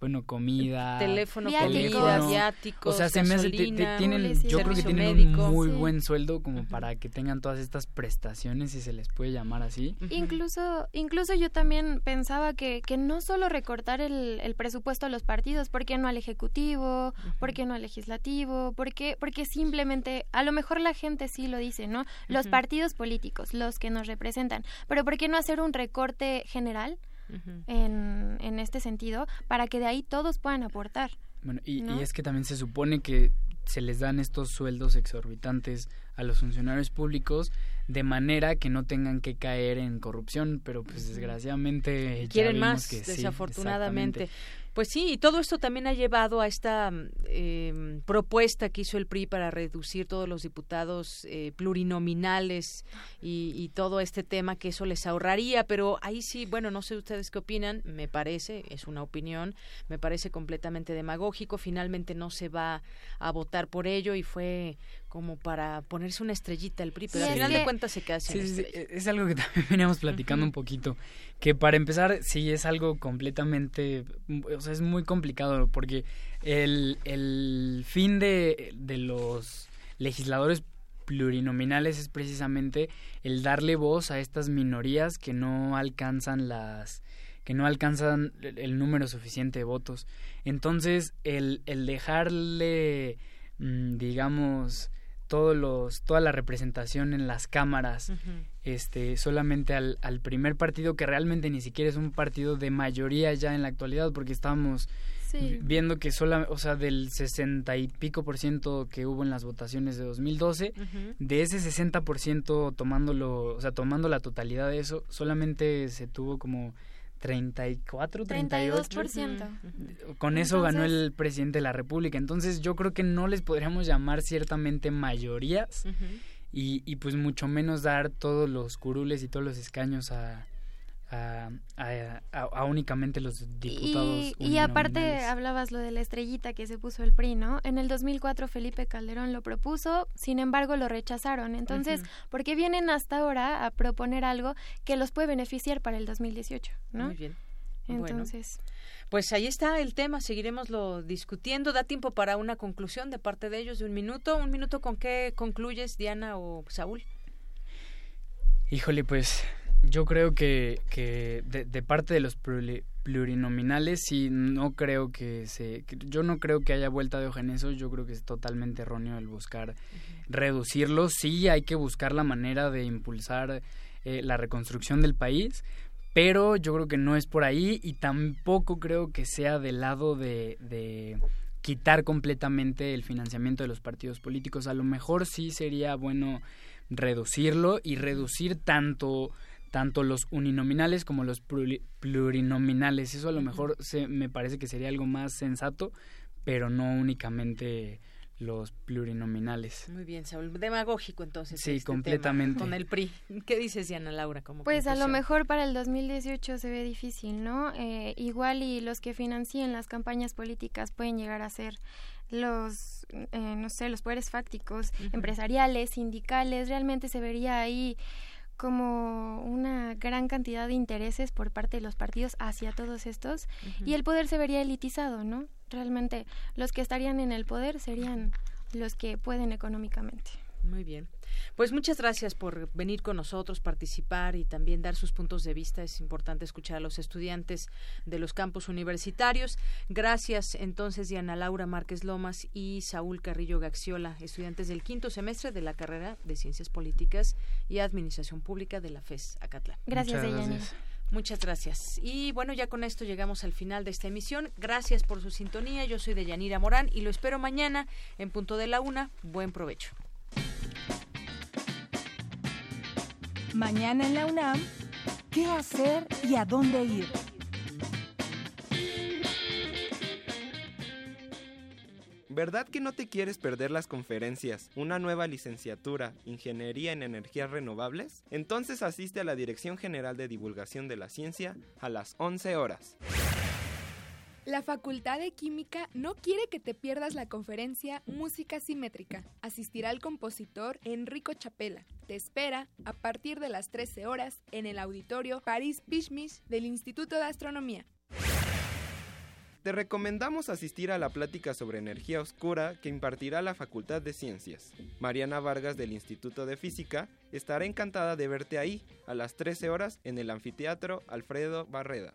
bueno comida Teléfono, Viáticos. comida, viáticos, o sea se me hace te- te- gasolina, tienen yo creo que tienen médico. un muy Sí. buen sueldo como para que tengan todas estas prestaciones si se les puede llamar así Incluso, incluso yo también pensaba que, que no solo recortar el, el presupuesto a los partidos, ¿por qué no al Ejecutivo? ¿Por qué no al Legislativo? ¿Por qué? Porque simplemente, a lo mejor la gente sí lo dice, ¿no? Los partidos políticos, los que nos representan, pero ¿por qué no hacer un recorte general En, en este sentido para que de ahí todos puedan aportar? Bueno, y, ¿no? y es que también se supone que se les dan estos sueldos exorbitantes a los funcionarios públicos de manera que no tengan que caer en corrupción, pero pues desgraciadamente ya quieren vimos más que desafortunadamente. Pues sí y todo esto también ha llevado a esta mm, eh, propuesta que hizo el PRI para reducir todos los diputados eh, plurinominales y, y todo este tema que eso les ahorraría pero ahí sí bueno no sé ustedes qué opinan me parece es una opinión me parece completamente demagógico finalmente no se va a votar por ello y fue como para ponerse una estrellita el PRI pero Sí, al final que- de cuentas se queda sin Sí, sí, sí, estrella. es algo que *laughs* también veníamos platicando un poquito, que para empezar sí es algo completamente, o sea, es muy complicado porque el, el fin de, de los legisladores plurinominales es precisamente el darle voz a estas minorías que no alcanzan las que no alcanzan el- número suficiente de votos. Entonces, el, el dejarle, mm, digamos, todos los, toda la representación en las cámaras este solamente al, al primer partido que realmente ni siquiera es un partido de mayoría ya en la actualidad porque estábamos Sí. viendo que sola, o sea del 60 y pico por ciento que hubo en las votaciones de 2012 Ujú. de ese 60 por ciento tomándolo o sea tomando la totalidad de eso solamente se tuvo como 34 38 32%. con eso ganó el presidente de la República. Entonces yo creo que no les podríamos llamar ciertamente mayorías y, y pues mucho menos dar todos los curules y todos los escaños a, a, únicamente los diputados. Y, y, aparte hablabas lo de la estrellita que se puso el PRI, ¿no? En el 2004 Felipe Calderón lo propuso, sin embargo lo rechazaron. Entonces, ¿por qué vienen hasta ahora a proponer algo que los puede beneficiar para el 2018, ¿no? Muy bien. Entonces. pues ahí está el tema, seguiremos lo discutiendo. Da tiempo para una conclusión de parte de ellos de un minuto. ¿Un minuto con qué concluyes, Diana o Saúl? Híjole, pues yo creo que, que de, parte de los plurinominales sí no creo que se yo no creo que haya vuelta de hoja en eso yo creo que es totalmente erróneo el buscar reducirlos sí hay que buscar la manera de impulsar eh, la reconstrucción del país pero yo creo que no es por ahí y tampoco creo que sea del lado de, de quitar completamente el financiamiento de los partidos políticos a lo mejor sí sería bueno reducirlo y reducir tanto tanto los uninominales como los plurinominales. Eso a lo mejor se, me parece que sería algo más sensato, pero no únicamente los plurinominales. Muy bien, Saúl. Demagógico entonces. Sí, este completamente. con el PRI. ¿Qué dices, Diana Laura? Como pues a lo mejor para el 2018 se ve difícil, ¿no? Eh, igual y los que financien las campañas políticas pueden llegar a ser los, eh, no sé, los poderes fácticos, empresariales, sindicales. Realmente se vería ahí como una gran cantidad de intereses por parte de los partidos hacia todos estos y el poder se vería elitizado, ¿no? Realmente los que estarían en el poder serían los que pueden económicamente. Muy bien. Pues muchas gracias por venir con nosotros, participar y también dar sus puntos de vista. Es importante escuchar a los estudiantes de los campus universitarios. Gracias entonces Diana Laura Márquez Lomas y Saúl Carrillo Gaxiola, estudiantes del quinto semestre de la carrera de Ciencias Políticas y Administración Pública de la FES Acatlán. Gracias, Deyanira. Muchas gracias. Y bueno, ya con esto llegamos al final de esta emisión. Gracias por su sintonía. Yo soy Deyanira Morán y lo espero mañana en punto de la una. Buen provecho. Mañana en la UNAM, ¿qué hacer y a dónde ir? ¿Verdad que no te quieres perder las conferencias, una nueva licenciatura, Ingeniería en Energías Renovables? Entonces asiste a la Dirección General de Divulgación de la Ciencia a las 11 horas. La Facultad de Química no quiere que te pierdas la conferencia Música Simétrica. Asistirá el compositor Enrico Chapela. Te espera a partir de las 13 horas en el auditorio Paris Pishmish del Instituto de Astronomía. Te recomendamos asistir a la plática sobre energía oscura que impartirá la Facultad de Ciencias. Mariana Vargas del Instituto de Física estará encantada de verte ahí a las 13 horas en el anfiteatro Alfredo Barreda.